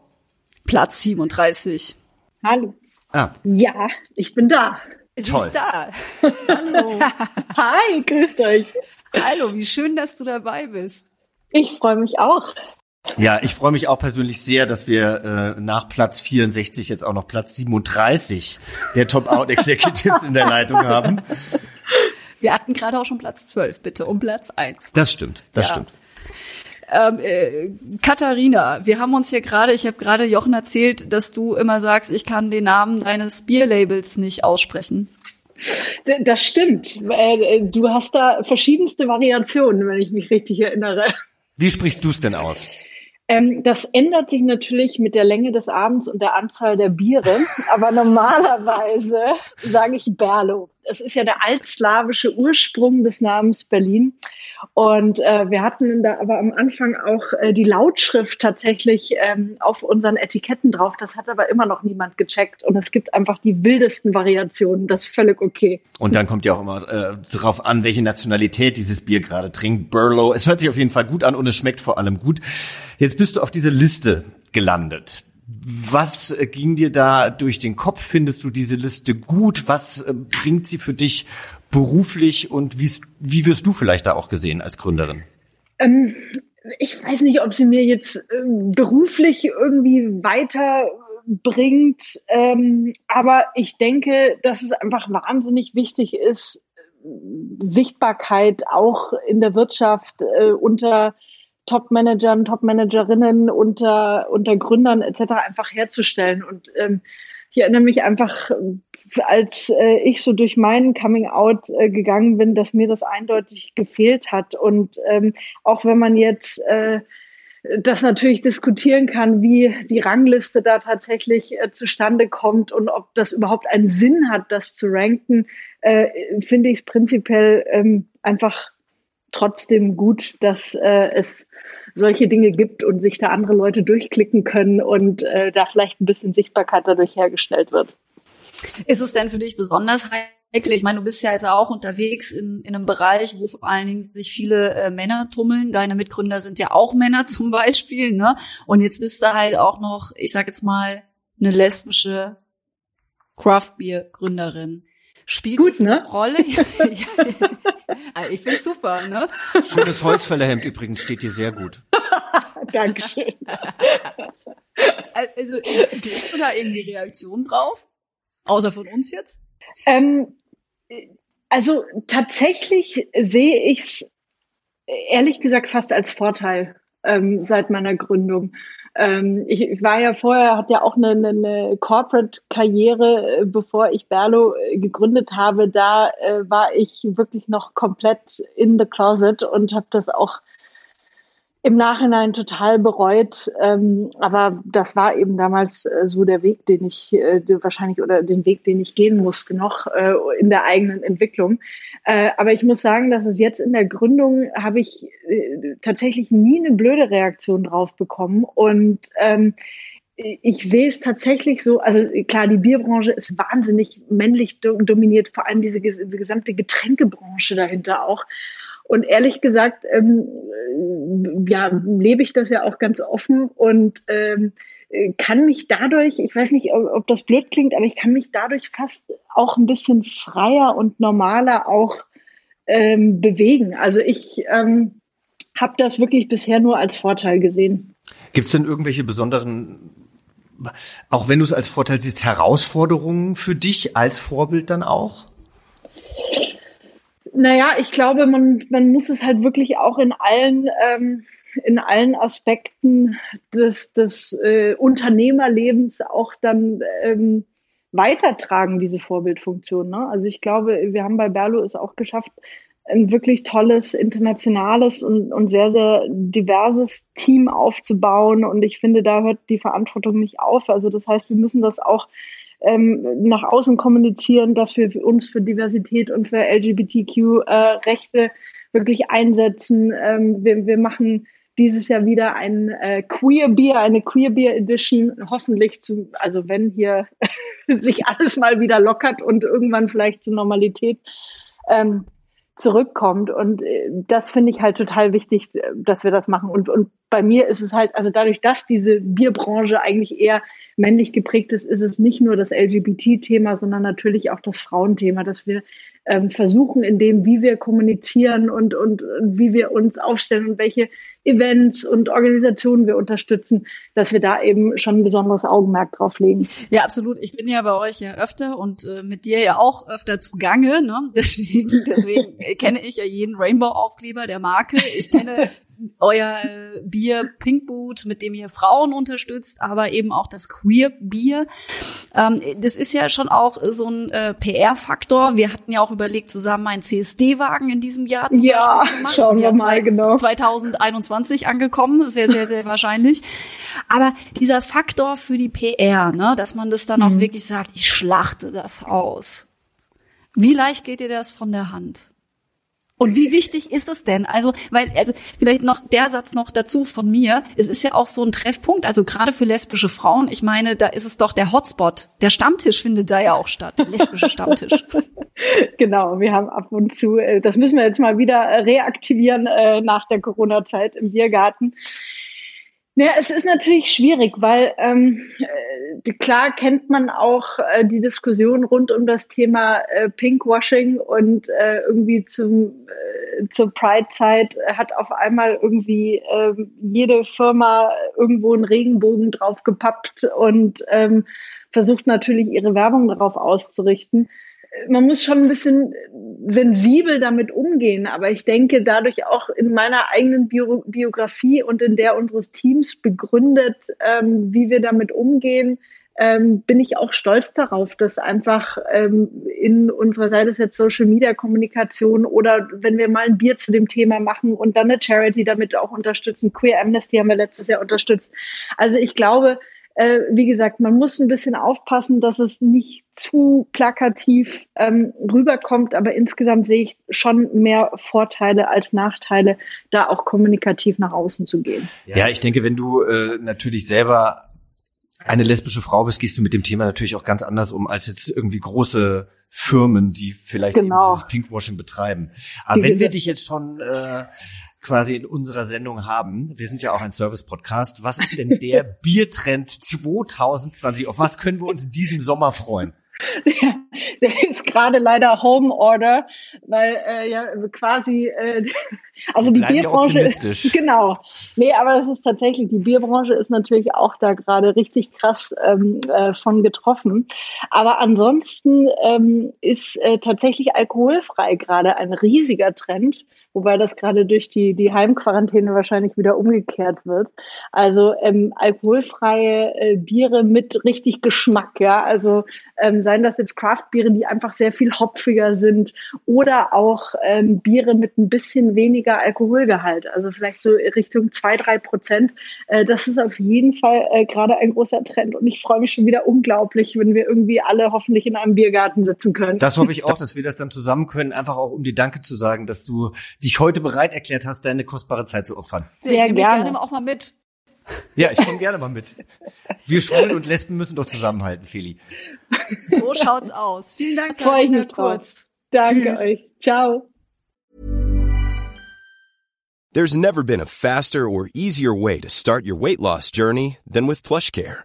Platz 37. Hallo. Ah, Ja, ich bin da. Du Toll. bist da. [laughs] Hi, grüßt euch. Hallo, wie schön, dass du dabei bist. Ich freue mich auch. ja, ich freue mich auch persönlich sehr, dass wir äh, nach Platz 64 jetzt auch noch Platz 37 der Top Out Executives in der Leitung haben. Wir hatten gerade auch schon Platz 12, bitte, um Platz 1. Das stimmt, das Ja. stimmt. Ähm, äh, Katharina, wir haben uns hier gerade, ich habe gerade Jochen erzählt, dass du immer sagst, ich kann den Namen deines Bierlabels nicht aussprechen. Das stimmt. Äh, Du hast da verschiedenste Variationen, wenn ich mich richtig erinnere. Wie sprichst du es denn aus? Ähm, das ändert sich natürlich mit der Länge des Abends und der Anzahl der Biere, aber normalerweise sage ich Berlo. Es ist ja der altslawische Ursprung des Namens Berlin. Und äh, wir hatten da aber am Anfang auch äh, die Lautschrift tatsächlich ähm, auf unseren Etiketten drauf. Das hat aber immer noch niemand gecheckt. Und es gibt einfach die wildesten Variationen. Das ist völlig okay. Und dann kommt ja auch immer äh, drauf an, welche Nationalität dieses Bier gerade trinkt. Burlow. Es hört sich auf jeden Fall gut an und es schmeckt vor allem gut. Jetzt bist du auf diese Liste gelandet. Was äh, ging dir da durch den Kopf? Findest du diese Liste gut? Was äh, bringt sie für dich beruflich und wie, wie wirst du vielleicht da auch gesehen als Gründerin? Ähm, ich weiß nicht, ob sie mir jetzt ähm, beruflich irgendwie weiterbringt, ähm, aber ich denke, dass es einfach wahnsinnig wichtig ist, Sichtbarkeit auch in der Wirtschaft äh, unter Top-Managern, Top-Managerinnen, unter, unter Gründern etc. einfach herzustellen. Und ähm, ich erinnere mich einfach, als äh, ich so durch meinen Coming Out äh, gegangen bin, dass mir das eindeutig gefehlt hat. Und ähm, auch wenn man jetzt äh, das natürlich diskutieren kann, wie die Rangliste da tatsächlich äh, zustande kommt und ob das überhaupt einen Sinn hat, das zu ranken, äh, finde ich es prinzipiell ähm, einfach trotzdem gut, dass äh, es solche Dinge gibt und sich da andere Leute durchklicken können und äh, da vielleicht ein bisschen Sichtbarkeit dadurch hergestellt wird. Ist es denn für dich besonders heikel? Ich meine, du bist ja jetzt auch unterwegs in, in einem Bereich, wo vor allen Dingen sich viele äh, Männer tummeln. Deine Mitgründer sind ja auch Männer [laughs] zum Beispiel, ne? Und jetzt bist du halt auch noch, ich sag jetzt mal, eine lesbische Craft Beer Gründerin. Spielt Gut, das eine ne? Rolle? [laughs] Ja, ich find's super, ne? Schönes Holzfällerhemd übrigens steht dir sehr gut. [laughs] Dankeschön. Also, kriegst du da irgendwie Reaktionen drauf? Außer von uns jetzt? Ähm, also tatsächlich sehe ich es ehrlich gesagt fast als Vorteil ähm, seit meiner Gründung. Ähm, ich, war ja vorher, hatte ja auch eine, eine, Corporate-Karriere, äh, bevor ich Berlo äh, gegründet habe. Da äh, war ich wirklich noch komplett in the closet und habe das auch im Nachhinein total bereut. Ähm, aber das war eben damals äh, so der Weg, den ich äh, wahrscheinlich oder den Weg, den ich gehen musste noch äh, in der eigenen Entwicklung. Äh, aber ich muss sagen, dass es jetzt in der Gründung habe ich äh, tatsächlich nie eine blöde Reaktion drauf bekommen und ähm, ich sehe es tatsächlich so, also klar, die Bierbranche ist wahnsinnig männlich do dominiert, vor allem diese, diese gesamte Getränkebranche dahinter auch. Und ehrlich gesagt, ähm, äh, ja, lebe ich das ja auch ganz offen und ähm, kann mich dadurch, ich weiß nicht, ob, das blöd klingt, aber ich kann mich dadurch fast auch ein bisschen freier und normaler auch ähm, bewegen. Also ich ähm, habe das wirklich bisher nur als Vorteil gesehen. Gibt es denn irgendwelche besonderen, auch wenn du es als Vorteil siehst, Herausforderungen für dich als Vorbild dann auch? Naja, ich glaube, man, man muss es halt wirklich auch in allen, ähm, in allen Aspekten des, des äh, Unternehmerlebens auch dann ähm, weitertragen, diese Vorbildfunktion. Ne? Also ich glaube, wir haben bei Berlo es auch geschafft, ein wirklich tolles internationales und, und sehr, sehr diverses Team aufzubauen. Und ich finde, da hört die Verantwortung nicht auf. Also das heißt, wir müssen das auch ähm, nach außen kommunizieren, dass wir uns für Diversität und für LGBTQ-Rechte äh, wirklich einsetzen. Ähm, wir, wir machen dieses Jahr wieder ein äh, Queer Beer, eine Queer Beer Edition, hoffentlich zu, also wenn hier [laughs] sich alles mal wieder lockert und irgendwann vielleicht zur Normalität ähm, zurückkommt. Und äh, das finde ich halt total wichtig, dass wir das machen. Und, und bei mir ist es halt, also dadurch, dass diese Bierbranche eigentlich eher männlich geprägt ist, ist es nicht nur das LGBT-Thema, sondern natürlich auch das Frauenthema, dass wir ähm, versuchen, in dem, wie wir kommunizieren und, und, und wie wir uns aufstellen und welche Events und Organisationen wir unterstützen, dass wir da eben schon ein besonderes Augenmerk drauf legen. Ja, absolut. Ich bin ja bei euch ja öfter und äh, mit dir ja auch öfter zugange. Ne? [laughs] Deswegen, deswegen kenne ich ja jeden Rainbow-Aufkleber der Marke. Ich kenne euer äh, Bier Pink Boot, mit dem ihr Frauen unterstützt, aber eben auch das Queer Bier. Ähm, das ist ja schon auch so ein äh, PR-Faktor. Wir hatten ja auch überlegt, zusammen einen CSD-Wagen in diesem Jahr zu Ja, schauen wir mal, genau. 2021 angekommen, sehr, sehr, sehr wahrscheinlich. Aber dieser Faktor für die PR, ne, dass man das dann mhm. auch wirklich sagt, ich schlachte das aus. Wie leicht geht dir das von der Hand? Und wie wichtig ist es denn? Also, weil, also vielleicht noch der Satz noch dazu von mir. Es ist ja auch so ein Treffpunkt, also gerade für lesbische Frauen. Ich meine, da ist es doch der Hotspot. Der Stammtisch findet da ja auch statt, der lesbische Stammtisch. [laughs] genau, wir haben ab und zu, äh, das müssen wir jetzt mal wieder reaktivieren äh, nach der Corona-Zeit im Biergarten. Ja, es ist natürlich schwierig, weil ähm, äh, klar kennt man auch äh, die Diskussion rund um das Thema äh, Pinkwashing und äh, irgendwie zum äh, zur Pride-Zeit hat auf einmal irgendwie äh, jede Firma irgendwo einen Regenbogen draufgepappt und ähm, versucht natürlich ihre Werbung darauf auszurichten man muss schon ein bisschen sensibel damit umgehen. Aber ich denke, dadurch auch in meiner eigenen Bio Biografie und in der unseres Teams begründet, ähm, wie wir damit umgehen, ähm, bin ich auch stolz darauf, dass einfach ähm, in unserer Seite ist jetzt Social Media Kommunikation oder wenn wir mal ein Bier zu dem Thema machen und dann eine Charity damit auch unterstützen. Queer Amnesty haben wir letztes Jahr unterstützt. Also ich glaube, äh, wie gesagt, man muss ein bisschen aufpassen, dass es nicht zu plakativ ähm, rüberkommt, aber insgesamt sehe ich schon mehr Vorteile als Nachteile, da auch kommunikativ nach außen zu gehen. Ja, ich denke, wenn du äh, natürlich selber eine lesbische Frau bist, gehst du mit dem Thema natürlich auch ganz anders um als jetzt irgendwie große Firmen, die vielleicht genau. dieses Pinkwashing betreiben. Aber wenn wir dich jetzt schon äh, quasi in unserer Sendung haben. Wir sind ja auch ein Service-Podcast. Was ist denn der [laughs] Biertrend 2020? Auf was können wir uns in diesem Sommer freuen? Der, der ist gerade leider Home Order, weil äh, ja quasi äh, [laughs] also die Bierbranche ist [laughs] genau. Nee, aber das ist tatsächlich die Bierbranche ist natürlich auch da gerade richtig krass ähm, äh, von getroffen. Aber ansonsten ähm, ist äh, tatsächlich alkoholfrei gerade ein riesiger Trend wobei das gerade durch die, die Heimquarantäne wahrscheinlich wieder umgekehrt wird. Also ähm, alkoholfreie äh, Biere mit richtig Geschmack, ja. Also ähm, seien das jetzt Craftbiere, die einfach sehr viel hopfiger sind oder auch ähm, Biere mit ein bisschen weniger Alkoholgehalt, also vielleicht so Richtung zwei, drei Prozent. Äh, das ist auf jeden Fall äh, gerade ein großer Trend und ich freue mich schon wieder unglaublich, wenn wir irgendwie alle hoffentlich in einem Biergarten sitzen können. Das hoffe ich [laughs] auch, dass wir das dann zusammen können, einfach auch um dir Danke zu sagen, dass du dich heute bereit erklärt hast, deine kostbare Zeit zu opfern. Sehr ich gerne. gerne auch mal mit. Ja, ich komme gerne mal mit. Wir Schwulen und Lesben müssen doch zusammenhalten, Feli. So schaut's aus. Vielen Dank, Freue ich mich kurz. Danke Tschüss. euch. Ciao. There's never been a faster or easier way to start your weight loss journey than with PlushCare.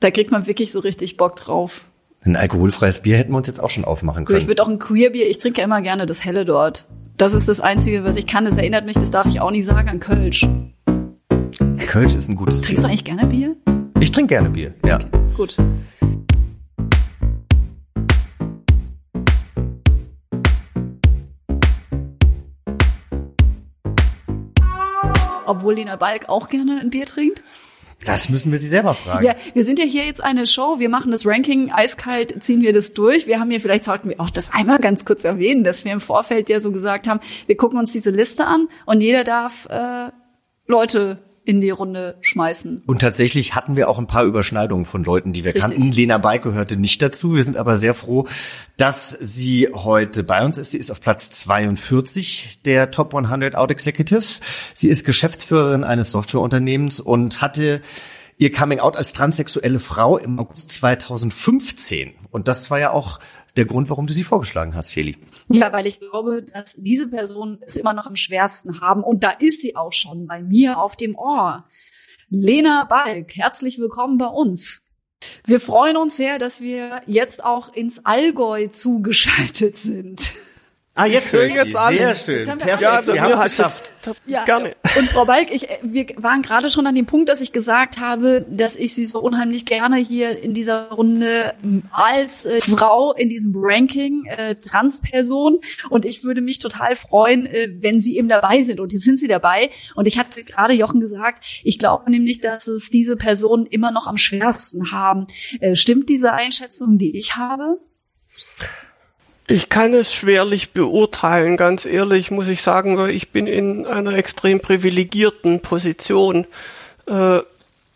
Da kriegt man wirklich so richtig Bock drauf. Ein alkoholfreies Bier hätten wir uns jetzt auch schon aufmachen können. Ich würde auch ein Queerbier, ich trinke immer gerne das Helle dort. Das ist das Einzige, was ich kann. Das erinnert mich, das darf ich auch nicht sagen, an Kölsch. Kölsch ist ein gutes Trinkst du Bier. eigentlich gerne Bier? Ich trinke gerne Bier, ja. Gut. Obwohl Lena Balk auch gerne ein Bier trinkt? Das müssen wir Sie selber fragen. Ja, wir sind ja hier jetzt eine Show. Wir machen das Ranking eiskalt, ziehen wir das durch. Wir haben hier, vielleicht sollten wir auch das einmal ganz kurz erwähnen, dass wir im Vorfeld ja so gesagt haben, wir gucken uns diese Liste an und jeder darf äh, Leute in die Runde schmeißen. Und tatsächlich hatten wir auch ein paar Überschneidungen von Leuten, die wir Richtig. kannten. Lena Beik gehörte nicht dazu. Wir sind aber sehr froh, dass sie heute bei uns ist. Sie ist auf Platz 42 der Top 100 Out Executives. Sie ist Geschäftsführerin eines Softwareunternehmens und hatte ihr Coming Out als transsexuelle Frau im August 2015. Und das war ja auch der Grund, warum du sie vorgeschlagen hast, Feli. Ja, weil ich glaube, dass diese Personen es immer noch am schwersten haben. Und da ist sie auch schon bei mir auf dem Ohr. Lena Balk, herzlich willkommen bei uns. Wir freuen uns sehr, dass wir jetzt auch ins Allgäu zugeschaltet sind. Ah, jetzt höre ich jetzt an. Sehr schön. Jetzt haben wir Perfekt. Ja, wir haben es geschafft. Ja, Gerne. Und Frau Balk, ich, wir waren gerade schon an dem Punkt, dass ich gesagt habe, dass ich Sie so unheimlich gerne hier in dieser Runde als äh, Frau in diesem Ranking äh, Transperson und ich würde mich total freuen, äh, wenn Sie eben dabei sind. Und jetzt sind Sie dabei. Und ich hatte gerade Jochen gesagt, ich glaube nämlich, dass es diese Personen immer noch am schwersten haben. Äh, stimmt diese Einschätzung, die ich habe? Ich kann es schwerlich beurteilen, ganz ehrlich muss ich sagen, weil ich bin in einer extrem privilegierten Position. Äh,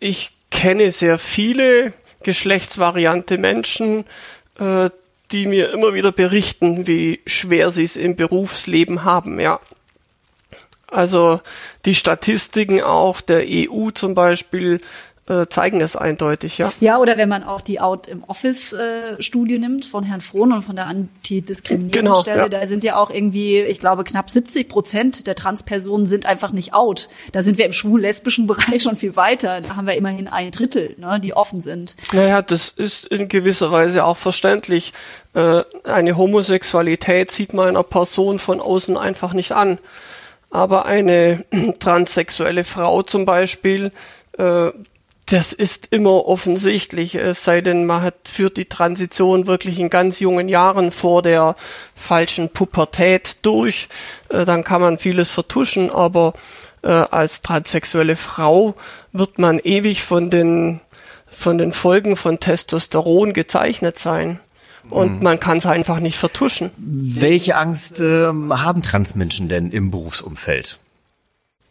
ich kenne sehr viele geschlechtsvariante Menschen, äh, die mir immer wieder berichten, wie schwer sie es im Berufsleben haben, ja. Also die Statistiken auch der EU zum Beispiel äh, zeigen es eindeutig, ja. Ja, oder wenn man auch die Out im Office äh, Studie nimmt von Herrn Frohn und von der Antidiskriminierungsstelle, Genau, ja. da sind ja auch irgendwie, ich glaube, knapp 70 Prozent der Transpersonen sind einfach nicht out. Da sind wir im schwul-lesbischen [laughs] Bereich schon viel weiter. Da haben wir immerhin ein Drittel, ne, die offen sind. Naja, das ist in gewisser Weise auch verständlich. Äh, eine Homosexualität sieht man einer Person von außen einfach nicht an. Aber eine [clears throat] transsexuelle Frau zum Beispiel, das ist immer offensichtlich, es sei denn, man hat, führt die Transition wirklich in ganz jungen Jahren vor der falschen Pubertät durch, äh, dann kann man vieles vertuschen, aber äh, als transsexuelle Frau wird man ewig von den, von den Folgen von Testosteron gezeichnet sein. Und man kann es einfach nicht vertuschen. Welche Angst ähm, haben Transmenschen denn im Berufsumfeld?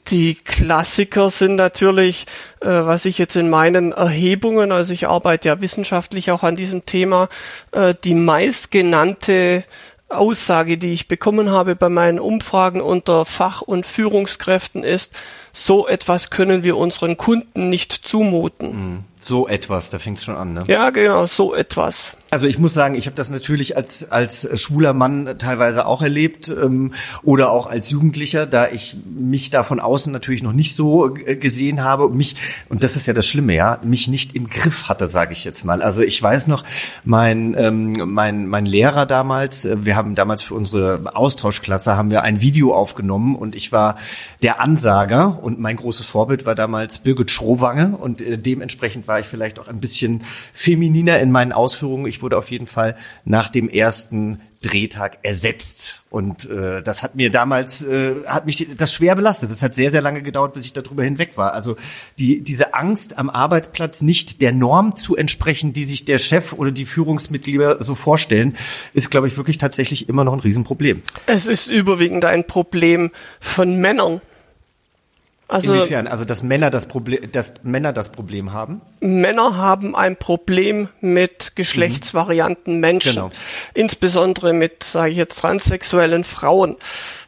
Die Klassiker sind natürlich, äh, was ich jetzt in meinen Erhebungen, also ich arbeite ja wissenschaftlich auch an diesem Thema, äh, die meistgenannte Aussage, die ich bekommen habe bei meinen Umfragen unter Fach- und Führungskräften ist, so etwas können wir unseren Kunden nicht zumuten. So etwas, da fängt's schon an, ne? Ja, genau, so etwas. Also ich muss sagen, ich habe das natürlich als als schwuler Mann teilweise auch erlebt ähm, oder auch als Jugendlicher, da ich mich da von außen natürlich noch nicht so äh, gesehen habe, mich und das ist ja das Schlimme, ja, mich nicht im Griff hatte, sage ich jetzt mal. Also ich weiß noch, mein ähm, mein mein Lehrer damals, äh, wir haben damals für unsere Austauschklasse haben wir ein Video aufgenommen und ich war der Ansager und mein großes Vorbild war damals Birgit Schrowange und äh, dementsprechend war ich vielleicht auch ein bisschen femininer in meinen Ausführungen. Ich wurde auf jeden Fall nach dem ersten Drehtag ersetzt und äh, das hat mir damals äh, hat mich das schwer belastet. Das hat sehr sehr lange gedauert, bis ich darüber hinweg war. Also die diese Angst am Arbeitsplatz nicht der Norm zu entsprechen, die sich der Chef oder die Führungsmitglieder so vorstellen, ist glaube ich wirklich tatsächlich immer noch ein Riesenproblem. Es ist überwiegend ein Problem von Männern. Also Inwiefern? Also dass Männer das Problem, dass Männer das Problem haben? Männer haben ein Problem mit geschlechtsvarianten Menschen, Genau. insbesondere mit, sage ich jetzt, transsexuellen Frauen.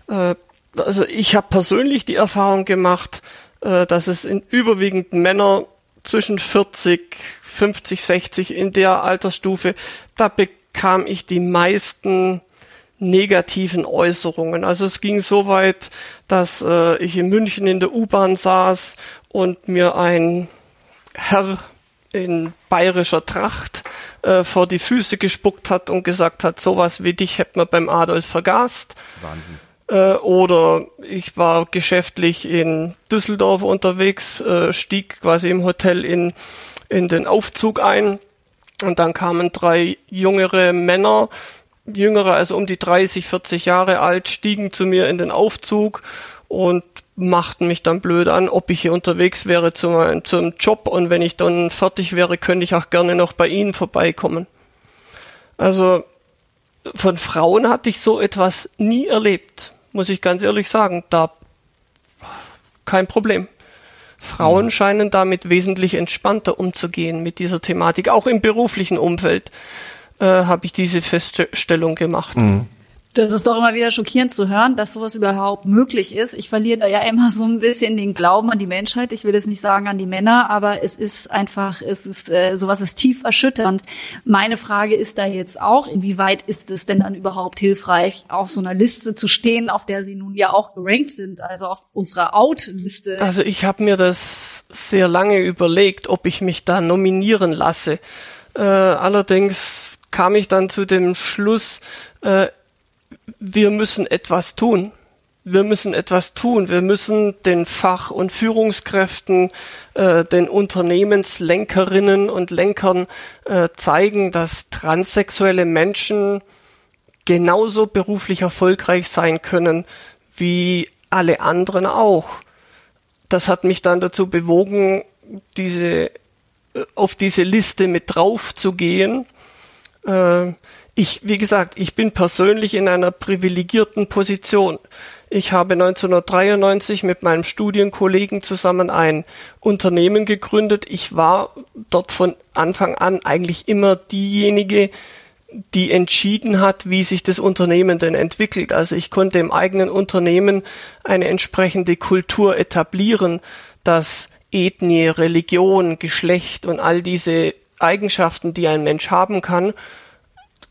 Äh, also ich habe persönlich die Erfahrung gemacht, äh, dass es in überwiegend Männer zwischen 40, 50, 60 in der Altersstufe, da bekam ich die meisten negativen Äußerungen. Also es ging so weit, dass äh, ich in München in der U-Bahn saß und mir ein Herr in bayerischer Tracht äh, vor die Füße gespuckt hat und gesagt hat, sowas wie dich hätte man beim Adolf vergast. Wahnsinn. Äh, oder ich war geschäftlich in Düsseldorf unterwegs, äh, stieg quasi im Hotel in, in den Aufzug ein und dann kamen drei jüngere Männer, jüngere, also um die 30, 40 Jahre alt, stiegen zu mir in den Aufzug und machten mich dann blöd an, ob ich hier unterwegs wäre zum, zum Job und wenn ich dann fertig wäre, könnte ich auch gerne noch bei Ihnen vorbeikommen. Also von Frauen hatte ich so etwas nie erlebt, muss ich ganz ehrlich sagen. Da kein Problem. Frauen mhm. scheinen damit wesentlich entspannter umzugehen mit dieser Thematik. Auch im beruflichen Umfeld äh, habe ich diese Feststellung gemacht. Mhm. Das ist doch immer wieder schockierend zu hören, dass sowas überhaupt möglich ist. Ich verliere da ja immer so ein bisschen den Glauben an die Menschheit. Ich will jetzt nicht sagen an die Männer, aber es ist einfach, es ist äh, sowas ist tief erschütternd. Meine Frage ist da jetzt auch, inwieweit ist es denn dann überhaupt hilfreich, auf so einer Liste zu stehen, auf der sie nun ja auch gerankt sind, also auf unserer Out-Liste? Also ich habe mir das sehr lange überlegt, ob ich mich da nominieren lasse. Äh, allerdings kam ich dann zu dem Schluss, äh, wir müssen etwas tun. Wir müssen etwas tun. Wir müssen den Fach- und Führungskräften, äh, den Unternehmenslenkerinnen und Lenkern äh, zeigen, dass transsexuelle Menschen genauso beruflich erfolgreich sein können wie alle anderen auch. Das hat mich dann dazu bewogen, diese äh, auf diese Liste mit drauf zu gehen. Äh, ich, wie gesagt, ich bin persönlich in einer privilegierten Position. Ich habe 1993 mit meinem Studienkollegen zusammen ein Unternehmen gegründet. Ich war dort von Anfang an eigentlich immer diejenige, die entschieden hat, wie sich das Unternehmen denn entwickelt. Also ich konnte im eigenen Unternehmen eine entsprechende Kultur etablieren, dass Ethnie, Religion, Geschlecht und all diese Eigenschaften, die ein Mensch haben kann,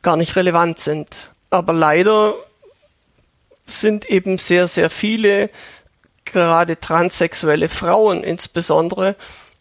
gar nicht relevant sind. Aber leider sind eben sehr, sehr viele, gerade transsexuelle Frauen insbesondere,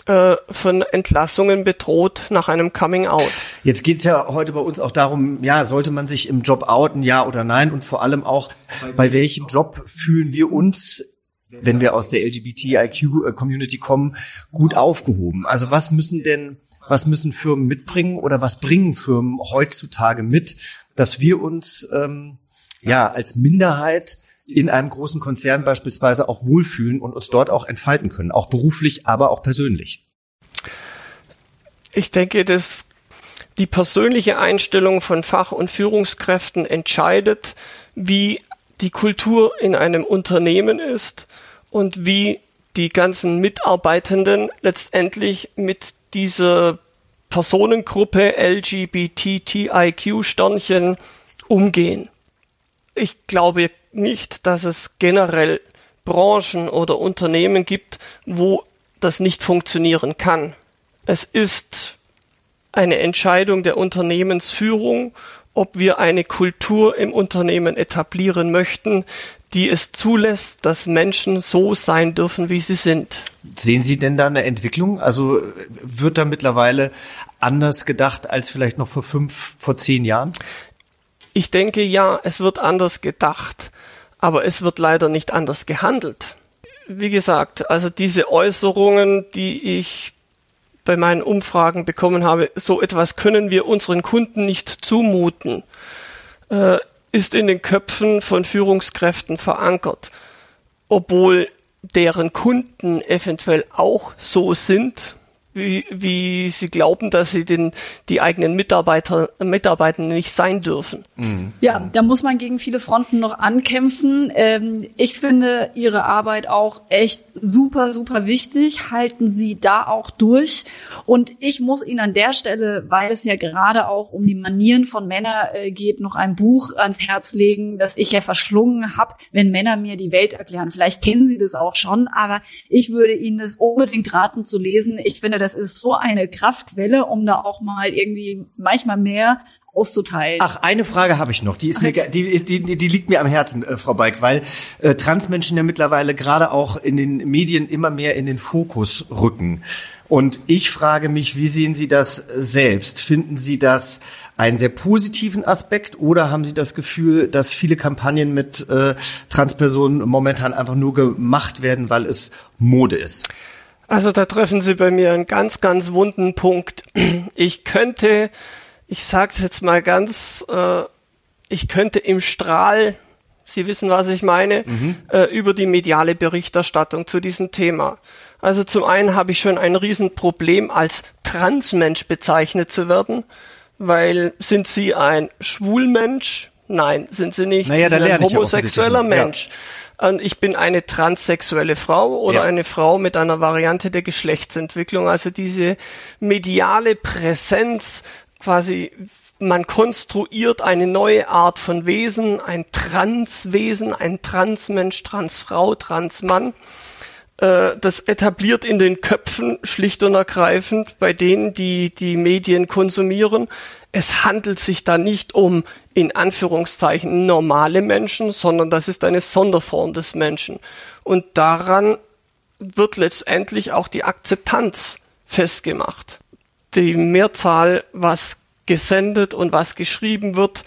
äh, von Entlassungen bedroht nach einem Coming Out. Jetzt geht's ja heute bei uns auch darum, ja, sollte man sich im Job outen, ja oder nein? Und vor allem auch, bei welchem Job fühlen wir uns, wenn wir aus der LGBTIQ-Community kommen, gut aufgehoben? Also was müssen denn was müssen Firmen mitbringen oder was bringen Firmen heutzutage mit, dass wir uns ähm, ja als Minderheit in einem großen Konzern beispielsweise auch wohlfühlen und uns dort auch entfalten können, auch beruflich, aber auch persönlich. Ich denke, dass die persönliche Einstellung von Fach- und Führungskräften entscheidet, wie die Kultur in einem Unternehmen ist und wie die ganzen Mitarbeitenden letztendlich mit dieser Personengruppe LGBTTIQ-Sternchen umgehen. Ich glaube nicht, dass es generell Branchen oder Unternehmen gibt, wo das nicht funktionieren kann. Es ist eine Entscheidung der Unternehmensführung, ob wir eine Kultur im Unternehmen etablieren möchten, die es zulässt, dass Menschen so sein dürfen, wie sie sind. Sehen Sie denn da eine Entwicklung? Also wird da mittlerweile anders gedacht als vielleicht noch vor fünf, vor zehn Jahren? Ich denke ja, es wird anders gedacht, aber es wird leider nicht anders gehandelt. Wie gesagt, also diese Äußerungen, die ich bei meinen Umfragen bekommen habe, so etwas können wir unseren Kunden nicht zumuten. Äh, ist in den Köpfen von Führungskräften verankert, obwohl deren Kunden eventuell auch so sind wie, wie sie glauben, dass sie den, die eigenen Mitarbeiter, Mitarbeitenden nicht sein dürfen. Mhm. Ja, da muss man gegen viele Fronten noch ankämpfen. Ähm, ich finde Ihre Arbeit auch echt super, super wichtig. Halten Sie da auch durch. Und ich muss Ihnen an der Stelle, weil es ja gerade auch um die Manieren von Männern äh, geht, noch ein Buch ans Herz legen, das ich ja verschlungen habe, wenn Männer mir die Welt erklären. Vielleicht kennen Sie das auch schon, aber ich würde Ihnen es unbedingt raten zu lesen. Ich finde, das ist so eine Kraftwelle, um da auch mal irgendwie manchmal mehr auszuteilen. Ach, eine Frage habe ich noch. Die ist mir, die, die, die liegt mir am Herzen, äh, Frau Beik, weil äh, Transmenschen ja mittlerweile gerade auch in den Medien immer mehr in den Fokus rücken. Und ich frage mich, wie sehen Sie das selbst? Finden Sie das einen sehr positiven Aspekt oder haben Sie das Gefühl, dass viele Kampagnen mit äh, Transpersonen momentan einfach nur gemacht werden, weil es Mode ist? Also da treffen Sie bei mir einen ganz, ganz wunden Punkt. Ich könnte, ich sage es jetzt mal ganz, äh, ich könnte im Strahl, Sie wissen, was ich meine, mhm. äh, über die mediale Berichterstattung zu diesem Thema. Also zum einen habe ich schon ein Riesenproblem, als Transmensch bezeichnet zu werden, weil sind Sie ein Schwulmensch? Nein, sind Sie nicht. Naja, Sie sind ein homosexueller Mensch. Ja. Und ich bin eine transsexuelle Frau oder ja. eine Frau mit einer Variante der Geschlechtsentwicklung. Also diese mediale Präsenz quasi man konstruiert eine neue Art von Wesen, ein Transwesen, ein Transmensch, Transfrau, Transmann. Äh, das etabliert in den Köpfen schlicht und ergreifend bei denen, die die Medien konsumieren. Es handelt sich da nicht um in Anführungszeichen normale Menschen, sondern das ist eine Sonderform des Menschen. Und daran wird letztendlich auch die Akzeptanz festgemacht. Die Mehrzahl, was gesendet und was geschrieben wird,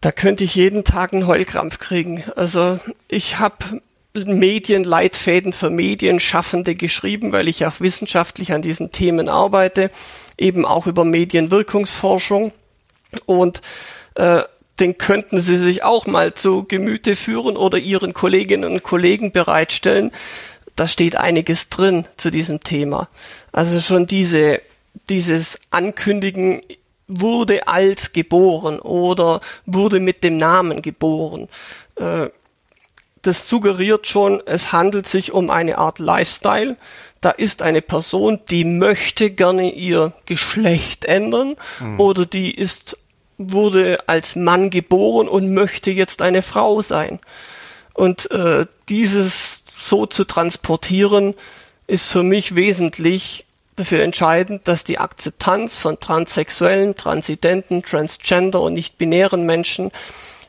da könnte ich jeden Tag einen Heulkrampf kriegen. Also ich habe Medienleitfäden für Medienschaffende geschrieben, weil ich auch wissenschaftlich an diesen Themen arbeite, eben auch über Medienwirkungsforschung. Und äh, den könnten Sie sich auch mal zu Gemüte führen oder Ihren Kolleginnen und Kollegen bereitstellen. Da steht einiges drin zu diesem Thema. Also schon diese dieses Ankündigen wurde als geboren oder wurde mit dem Namen geboren. Äh, das suggeriert schon, es handelt sich um eine Art Lifestyle. Da ist eine Person, die möchte gerne ihr Geschlecht ändern mhm. oder die ist, wurde als Mann geboren und möchte jetzt eine Frau sein. Und äh, dieses so zu transportieren, ist für mich wesentlich dafür entscheidend, dass die Akzeptanz von transsexuellen, transidenten, transgender und nicht-binären Menschen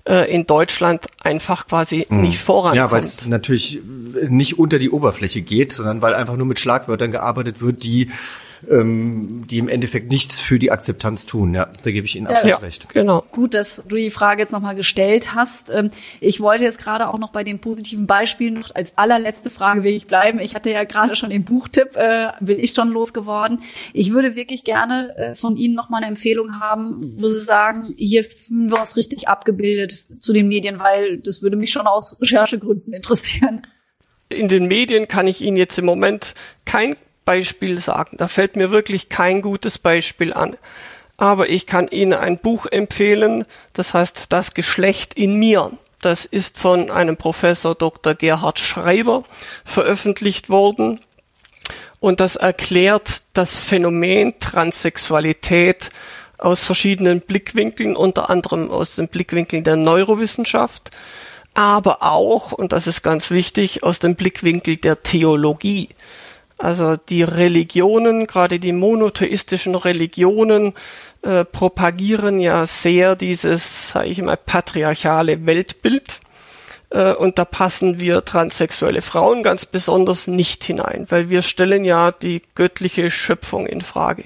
äh, in Deutschland einfach quasi mhm. nicht vorankommt. Ja, weil es natürlich nicht unter die Oberfläche geht, sondern weil einfach nur mit Schlagwörtern gearbeitet wird, die ähm, die im Endeffekt nichts für die Akzeptanz tun. Ja, da gebe ich Ihnen absolut ja, recht. Genau. Gut, dass du die Frage jetzt nochmal gestellt hast. Ähm, ich wollte jetzt gerade auch noch bei den positiven Beispielen noch als allerletzte Frage will ich bleiben. Ich hatte ja gerade schon den Buchtipp, äh, bin ich schon losgeworden. Ich würde wirklich gerne äh, von Ihnen nochmal eine Empfehlung haben, wo Sie sagen, hier fühlen wir uns richtig abgebildet zu den Medien, weil das würde mich schon aus Recherchegründen [laughs] interessieren. In den Medien kann ich Ihnen jetzt im Moment kein Beispiel sagen. Da fällt mir wirklich kein gutes Beispiel an. Aber ich kann Ihnen ein Buch empfehlen, das heißt Das Geschlecht in mir. Das ist von einem Professor Dr. Gerhard Schreiber veröffentlicht worden. Und das erklärt das Phänomen Transsexualität aus verschiedenen Blickwinkeln, unter anderem aus dem Blickwinkel der Neurowissenschaft, aber auch, und das ist ganz wichtig, aus dem Blickwinkel der Theologie. Also die Religionen, gerade die monotheistischen Religionen, äh, propagieren ja sehr dieses, sage ich mal, patriarchale Weltbild. Äh, und da passen wir transsexuelle Frauen ganz besonders nicht hinein, weil wir stellen ja die göttliche Schöpfung in Frage.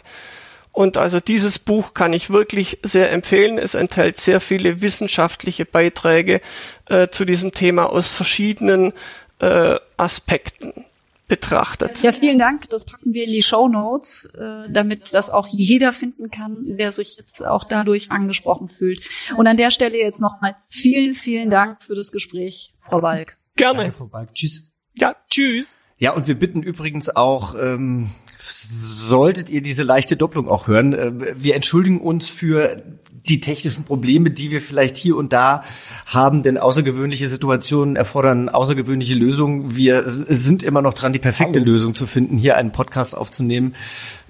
Und also dieses Buch kann ich wirklich sehr empfehlen. Es enthält sehr viele wissenschaftliche Beiträge äh, zu diesem Thema aus verschiedenen äh, Aspekten betrachtet. Ja, vielen Dank. Das packen wir in die Show Notes, äh, damit das auch jeder finden kann, der sich jetzt auch dadurch angesprochen fühlt. Und an der Stelle jetzt nochmal vielen, vielen Dank für das Gespräch, Frau Balk. Gerne. Danke, Frau Balk. Tschüss. Ja, tschüss. Ja, und wir bitten übrigens auch, ähm, solltet ihr diese leichte Doppelung auch hören, äh, wir entschuldigen uns für die technischen Probleme, die wir vielleicht hier und da haben, denn außergewöhnliche Situationen erfordern außergewöhnliche Lösungen. Wir sind immer noch dran, die perfekte Hallo. Lösung zu finden, hier einen Podcast aufzunehmen,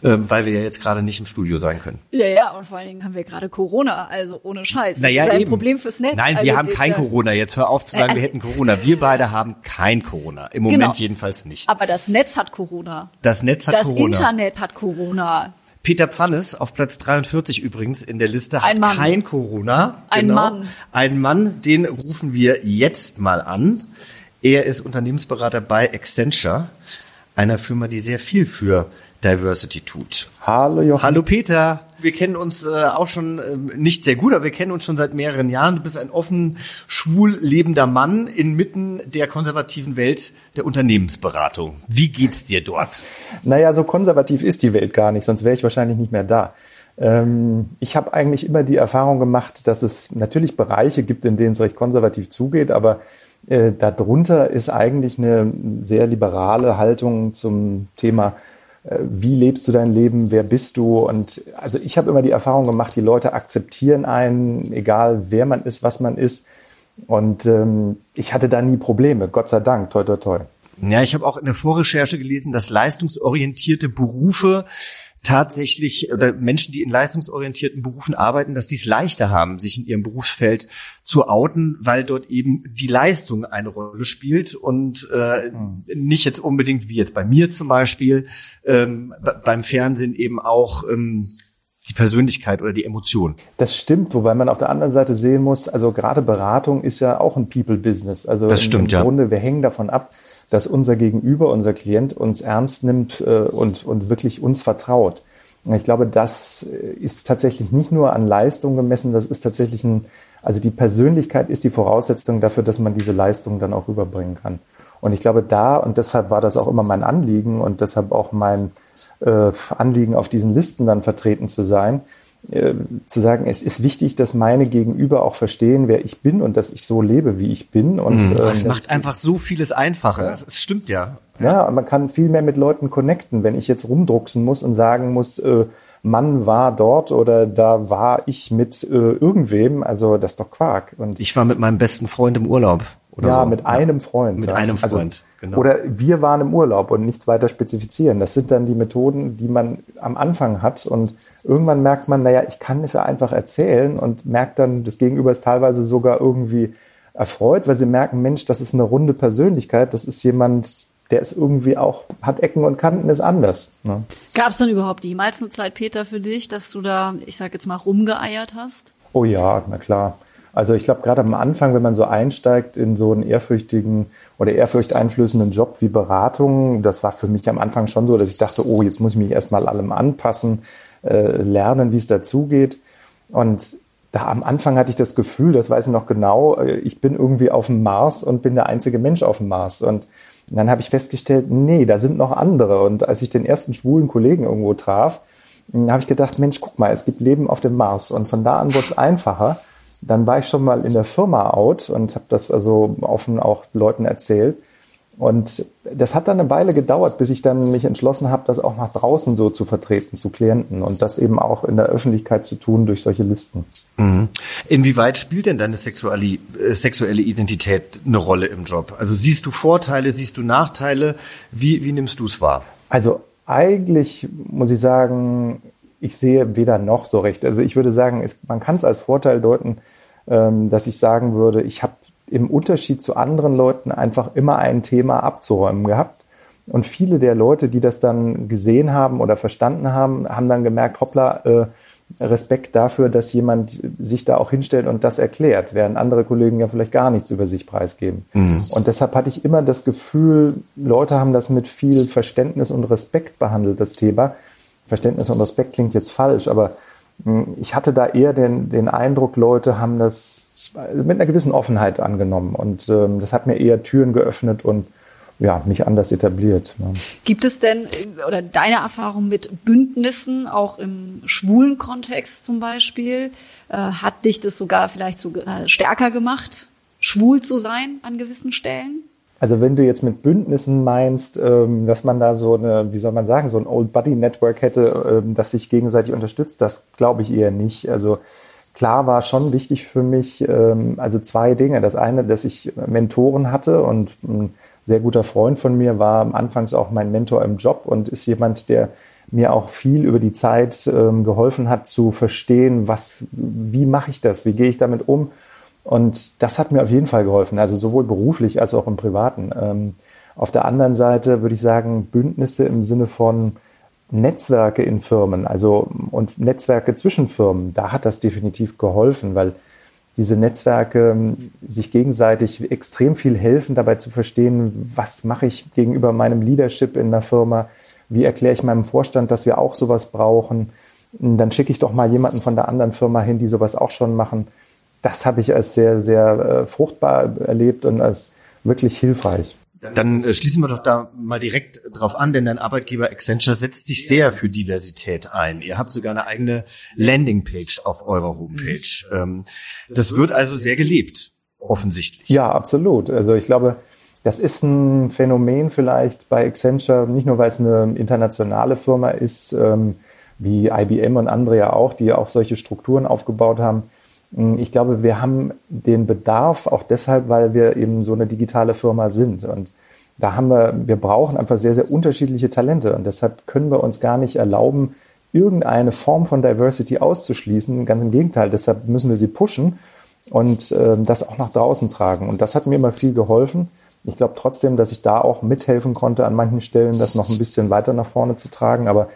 weil wir ja jetzt gerade nicht im Studio sein können. Ja, ja, und vor allen Dingen haben wir gerade Corona, also ohne Scheiß. Naja, das ist ein eben. Problem fürs Netz. Nein, wir also haben kein Corona. Jetzt hör auf zu sagen, äh, wir [laughs] hätten Corona. Wir beide haben kein Corona. Im Moment genau. jedenfalls nicht. Aber das Netz hat Corona. Das Netz hat das Corona. Das Internet hat Corona. Peter Pfannes auf Platz 43 übrigens in der Liste hat kein Corona. Ein genau. Mann. Ein Mann, den rufen wir jetzt mal an. Er ist Unternehmensberater bei Accenture, einer Firma, die sehr viel für Diversity tut. Hallo Jochen. Hallo Peter. Wir kennen uns äh, auch schon äh, nicht sehr gut, aber wir kennen uns schon seit mehreren Jahren. Du bist ein offen schwul lebender Mann inmitten der konservativen Welt der Unternehmensberatung. Wie geht's dir dort? Naja, so konservativ ist die Welt gar nicht, sonst wäre ich wahrscheinlich nicht mehr da. Ähm, ich habe eigentlich immer die Erfahrung gemacht, dass es natürlich Bereiche gibt, in denen es recht konservativ zugeht, aber äh, darunter ist eigentlich eine sehr liberale Haltung zum Thema, äh, wie lebst du dein Leben, wer bist du? Und also ich habe immer die Erfahrung gemacht, die Leute akzeptieren einen, egal wer man ist, was man ist. Und ähm, ich hatte da nie Probleme, Gott sei Dank, toi toi toi. Ja, ich habe auch in der Vorrecherche gelesen, dass leistungsorientierte Berufe tatsächlich oder Menschen, die in leistungsorientierten Berufen arbeiten, dass die es leichter haben, sich in ihrem Berufsfeld zu outen, weil dort eben die Leistung eine Rolle spielt und äh, mhm. nicht jetzt unbedingt wie jetzt bei mir zum Beispiel ähm, beim Fernsehen eben auch ähm, die Persönlichkeit oder die Emotion. Das stimmt, wobei man auf der anderen Seite sehen muss, also gerade Beratung ist ja auch ein People-Business. Also das stimmt, im, im Grunde, wir hängen davon ab, dass unser Gegenüber, unser Klient uns ernst nimmt äh, und, und wirklich uns vertraut. Und ich glaube, das ist tatsächlich nicht nur an Leistung gemessen, das ist tatsächlich ein, also die Persönlichkeit ist die Voraussetzung dafür, dass man diese Leistung dann auch rüberbringen kann. Und ich glaube, da, und deshalb war das auch immer mein Anliegen und deshalb auch mein äh, Anliegen, auf diesen Listen dann vertreten zu sein, äh, zu sagen, es ist wichtig, dass meine Gegenüber auch verstehen, wer ich bin und dass ich so lebe, wie ich bin. Und mhm. äh, macht einfach so vieles einfacher. Es stimmt ja. Ja, man kann viel mehr mit Leuten connecten. Wenn ich jetzt rumdrucksen muss und sagen muss, äh, Mann war dort oder da war ich mit äh, irgendwem, also das ist doch Quark. Und ich war mit meinem besten Freund im Urlaub. Ja, so. mit einem Freund. Mit einem also Freund. Genau. Oder wir waren im Urlaub und nichts weiter spezifizieren. Das sind dann die Methoden, die man am Anfang hat. Und irgendwann merkt man, naja, ich kann es ja einfach erzählen und merkt dann, das Gegenüber ist teilweise sogar irgendwie erfreut, weil sie merken, Mensch, das ist eine runde Persönlichkeit. Das ist jemand, der ist irgendwie auch, hat Ecken und Kanten, ist anders. Ne? Gab es dann überhaupt jemals eine Zeit, Peter, für dich, dass du da, ich sag jetzt mal, rumgeeiert hast? Oh ja, na klar. Also ich glaube, gerade am Anfang, wenn man so einsteigt in so einen ehrfürchtigen oder ehrfurchteinflößenden Job wie Beratung, das war für mich am Anfang schon so, dass ich dachte, oh, jetzt muss ich mich erstmal allem anpassen, äh, lernen, wie es dazugeht. Und da am Anfang hatte ich das Gefühl, das weiß ich noch genau, äh, ich bin irgendwie auf dem Mars und bin der einzige Mensch auf dem Mars. Und dann habe ich festgestellt, nee, da sind noch andere. Und als ich den ersten schwulen Kollegen irgendwo traf, habe ich gedacht, Mensch, guck mal, es gibt Leben auf dem Mars. Und von da an wurde es einfacher. Dann war ich schon mal in der Firma out und habe das also offen auch Leuten erzählt. Und das hat dann eine Weile gedauert, bis ich dann mich entschlossen habe, das auch nach draußen so zu vertreten, zu Klienten und das eben auch in der Öffentlichkeit zu tun durch solche Listen. Mhm. Inwieweit spielt denn deine sexuelle, äh, sexuelle Identität eine Rolle im Job? Also siehst du Vorteile, siehst du Nachteile? Wie, wie nimmst du es wahr? Also eigentlich muss ich sagen, ich sehe weder noch so recht. Also ich würde sagen, es, man kann es als Vorteil deuten, ähm, dass ich sagen würde, ich habe im Unterschied zu anderen Leuten einfach immer ein Thema abzuräumen gehabt. Und viele der Leute, die das dann gesehen haben oder verstanden haben, haben dann gemerkt, hoppla, äh, Respekt dafür, dass jemand sich da auch hinstellt und das erklärt, während andere Kollegen ja vielleicht gar nichts über sich preisgeben. Mhm. Und deshalb hatte ich immer das Gefühl, Leute haben das mit viel Verständnis und Respekt behandelt, das Thema. Verständnis und Respekt klingt jetzt falsch, aber hm, ich hatte da eher den, den Eindruck, Leute haben das mit einer gewissen Offenheit angenommen und ähm, das hat mir eher Türen geöffnet und ja, mich anders etabliert. Ne. Gibt es denn oder deine Erfahrung mit Bündnissen auch im schwulen Kontext zum Beispiel äh, hat dich das sogar vielleicht so äh, stärker gemacht, schwul zu sein an gewissen Stellen? Also wenn du jetzt mit Bündnissen meinst, ähm, dass man da so eine, wie soll man sagen, so ein Old Buddy Network hätte, ähm, das sich gegenseitig unterstützt, das glaube ich eher nicht. Also klar war schon wichtig für mich, ähm, also zwei Dinge. Das eine, dass ich Mentoren hatte und ein sehr guter Freund von mir war anfangs auch mein Mentor im Job und ist jemand, der mir auch viel über die Zeit geholfen hat zu verstehen, was, wie mache ich das, wie gehe ich damit um und das hat mir auf jeden Fall geholfen, also sowohl beruflich als auch im Privaten. Ähm, auf der anderen Seite würde ich sagen, Bündnisse im Sinne von Netzwerke in Firmen, also und Netzwerke zwischen Firmen, da hat das definitiv geholfen, weil diese Netzwerke ähm, sich gegenseitig extrem viel helfen, dabei zu verstehen, was mache ich gegenüber meinem Leadership in der Firma, Wie erkläre ich meinem Vorstand, dass wir auch sowas brauchen? Dann schicke ich doch mal jemanden von der anderen Firma hin, die sowas auch schon machen. Das habe ich als sehr, sehr äh, fruchtbar erlebt und als wirklich hilfreich. Dann äh, schließen wir doch da mal direkt drauf an, denn dein Arbeitgeber Accenture setzt sich sehr für Diversität ein. Ihr habt sogar eine eigene Landingpage auf eurer Homepage. Ähm, das wird also sehr gelebt, offensichtlich. Ja, absolut. Also ich glaube, das ist ein Phänomen vielleicht bei Accenture, nicht nur weil es eine internationale Firma ist, ähm, wie IBM und andere ja auch, die ja auch solche Strukturen aufgebaut haben, ich glaube, wir haben den Bedarf auch deshalb, weil wir eben so eine digitale Firma sind. Und da haben wir, wir brauchen einfach sehr, sehr unterschiedliche Talente. Und deshalb können wir uns gar nicht erlauben, irgendeine Form von Diversity auszuschließen. Ganz im Gegenteil, deshalb müssen wir sie pushen und äh, das auch nach draußen tragen. Und das hat mir immer viel geholfen. Ich glaube trotzdem, dass ich da auch mithelfen konnte, an manchen Stellen das noch ein bisschen weiter nach vorne zu tragen. Aber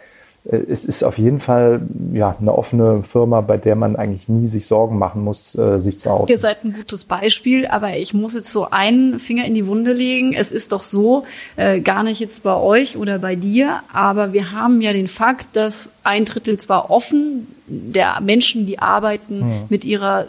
es ist auf jeden Fall ja eine offene Firma, bei der man eigentlich nie sich Sorgen machen muss, äh, sich zu outen. Ihr seid ein gutes Beispiel, aber ich muss jetzt so einen Finger in die Wunde legen. Es ist doch so, äh, gar nicht jetzt bei euch oder bei dir, aber wir haben ja den Fakt, dass ein Drittel zwar offen der Menschen, die arbeiten, hm. mit ihrer äh,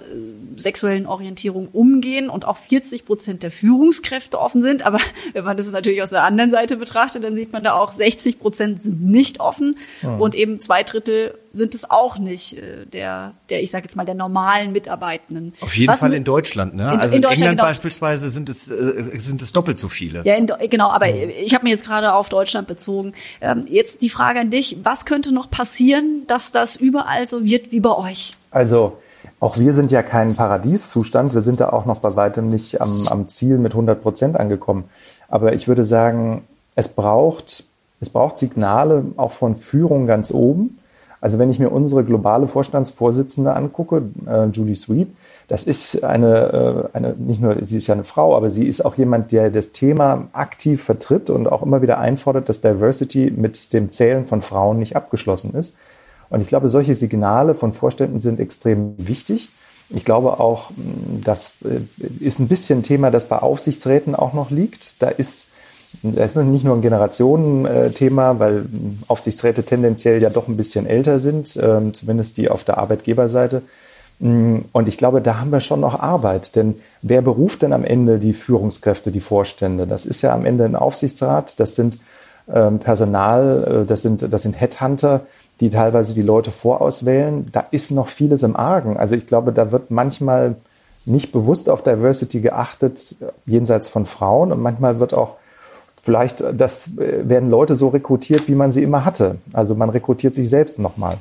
sexuellen Orientierung umgehen und auch 40 Prozent der Führungskräfte offen sind. Aber [laughs] wenn man das natürlich aus der anderen Seite betrachtet, dann sieht man da auch 60 Prozent sind nicht offen mhm. und eben zwei Drittel sind es auch nicht äh, der, der ich sage jetzt mal der normalen Mitarbeitenden. Auf jeden Was Fall in Deutschland, ne? In, also in, in England genau. beispielsweise sind es äh, sind es doppelt so viele. Ja, in, genau. Aber mhm. ich habe mir jetzt gerade auf Deutschland bezogen. Ähm, jetzt die Frage an dich: Was könnte noch passieren, dass das überall so wird wie bei euch? Also auch wir sind ja kein Paradieszustand. Wir sind da auch noch bei weitem nicht am, am Ziel mit 100 Prozent angekommen. Aber ich würde sagen, es braucht, es braucht Signale auch von Führung ganz oben. Also wenn ich mir unsere globale Vorstandsvorsitzende angucke, äh, Julie Sweep, das ist eine, äh, eine, nicht nur, sie ist ja eine Frau, aber sie ist auch jemand, der das Thema aktiv vertritt und auch immer wieder einfordert, dass Diversity mit dem Zählen von Frauen nicht abgeschlossen ist. Und ich glaube, solche Signale von Vorständen sind extrem wichtig. Ich glaube auch, das äh, ist ein bisschen ein Thema, das bei Aufsichtsräten auch noch liegt. Da ist, das ist nicht nur ein Generationenthema, weil Aufsichtsräte tendenziell ja doch ein bisschen älter sind, ähm, zumindest die auf der Arbeitgeberseite. Mm, und ich glaube, da haben wir schon noch Arbeit. Denn wer beruft denn am Ende die Führungskräfte, die Vorstände? Das ist ja am Ende ein Aufsichtsrat, das sind ähm, Personal, äh, das sind, das sind Headhunter, die teilweise die Leute vorauswählen, da ist noch vieles im Argen. Also ich glaube, da wird manchmal nicht bewusst auf Diversity geachtet, jenseits von Frauen. Und manchmal wird auch vielleicht, das äh, werden Leute so rekrutiert, wie man sie immer hatte. Also man rekrutiert sich selbst nochmal.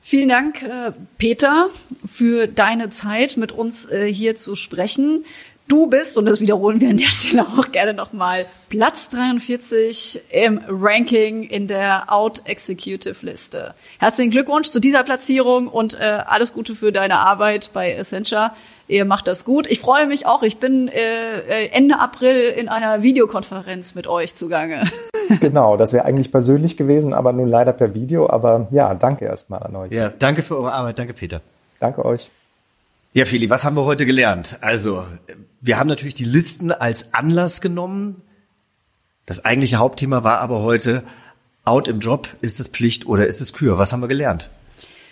Vielen Dank, äh, Peter, für deine Zeit, mit uns äh, hier zu sprechen. Du bist, und das wiederholen wir an der Stelle auch gerne nochmal, Platz 43 im Ranking in der Out Executive Liste. Herzlichen Glückwunsch zu dieser Platzierung und äh, alles Gute für deine Arbeit bei Essentia. Ihr macht das gut. Ich freue mich auch. Ich bin äh, äh Ende April in einer Videokonferenz mit euch zugange. [laughs] Genau, das wäre eigentlich persönlich gewesen, aber nun leider per Video. Aber ja, danke erstmal an euch. Ja, danke für eure Arbeit. Danke, Peter. Danke euch. Ja, Feli, was haben wir heute gelernt? Also, wir haben natürlich die Listen als Anlass genommen. Das eigentliche Hauptthema war aber heute, out im Job, ist es Pflicht oder ist es Kür? Was haben wir gelernt?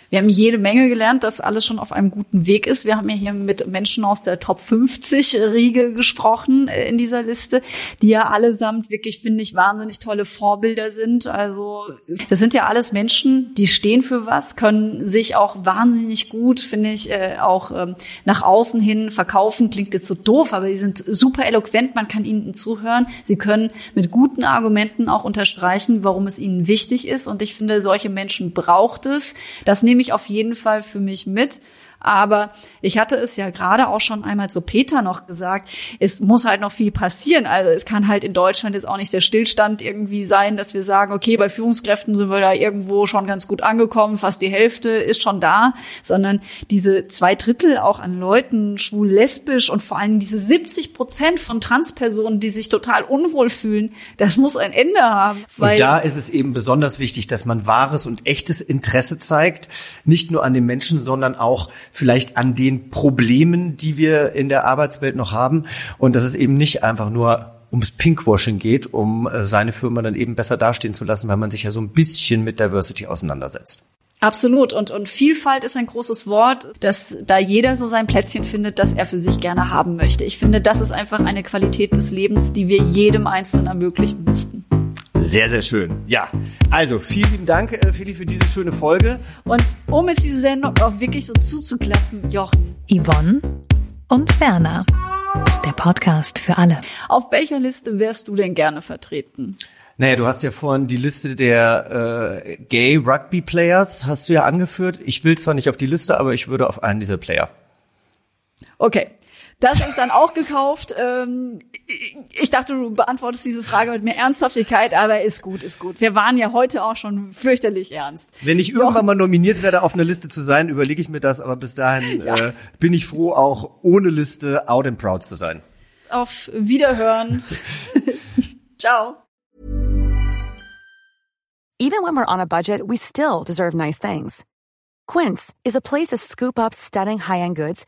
Wir haben jede Menge gelernt, dass alles schon auf einem guten Weg ist. Wir haben ja hier mit Menschen aus der Top 50 Riege gesprochen äh, in dieser Liste, die ja allesamt wirklich, finde ich, wahnsinnig tolle Vorbilder sind. Also das sind ja alles Menschen, die stehen für was, können sich auch wahnsinnig gut, finde ich, äh, auch ähm, nach außen hin verkaufen. Klingt jetzt so doof, aber die sind super eloquent, man kann ihnen zuhören. Sie können mit guten Argumenten auch unterstreichen, warum es ihnen wichtig ist. Und ich finde, solche Menschen braucht es. Das nehmen nehme ich auf jeden Fall für mich mit. Aber ich hatte es ja gerade auch schon einmal zu Peter noch gesagt, es muss halt noch viel passieren. Also es kann halt in Deutschland jetzt auch nicht der Stillstand irgendwie sein, dass wir sagen, okay, bei Führungskräften sind wir da irgendwo schon ganz gut angekommen, fast die Hälfte ist schon da, sondern diese zwei Drittel auch an Leuten, schwul, lesbisch und vor allem diese 70 Prozent von Transpersonen, die sich total unwohl fühlen, das muss ein Ende haben. und da ist es eben besonders wichtig, dass man wahres und echtes Interesse zeigt, nicht nur an den Menschen, sondern auch vielleicht an den Problemen, die wir in der Arbeitswelt noch haben. Und dass es eben nicht einfach nur ums Pinkwashing geht, um äh, seine Firma dann eben besser dastehen zu lassen, weil man sich ja so ein bisschen mit Diversity auseinandersetzt. Absolut. Und, und Vielfalt ist ein großes Wort, dass da jeder so sein Plätzchen findet, das er für sich gerne haben möchte. Ich finde, das ist einfach eine Qualität des Lebens, die wir jedem Einzelnen ermöglichen müssten. Sehr, sehr schön. Ja, also vielen lieben Dank, äh, Feli, für diese schöne Folge. Und um jetzt diese Sendung auch wirklich so zuzuklappen, Jochen. Yvonne und Werner. Der Podcast für alle. Auf welcher Liste wärst du denn gerne vertreten? Naja, du hast ja vorhin die Liste der äh, Gay Rugby Players hast du ja angeführt. Ich will zwar nicht auf die Liste, aber ich würde auf einen dieser Player. Okay. Das ist dann auch gekauft. Ähm, ich dachte, du beantwortest diese Frage mit mehr Ernsthaftigkeit, aber ist gut, ist gut. Wir waren ja heute auch schon fürchterlich ernst. Wenn ich irgendwann mal nominiert werde, auf einer Liste zu sein, überlege ich mir das, aber bis dahin [laughs] ja. äh, bin ich froh, auch ohne Liste out and proud zu sein. Auf Wiederhören. [laughs] Ciao. Even when we're on a budget, we still deserve nice things. Quince is a place to scoop up stunning high-end goods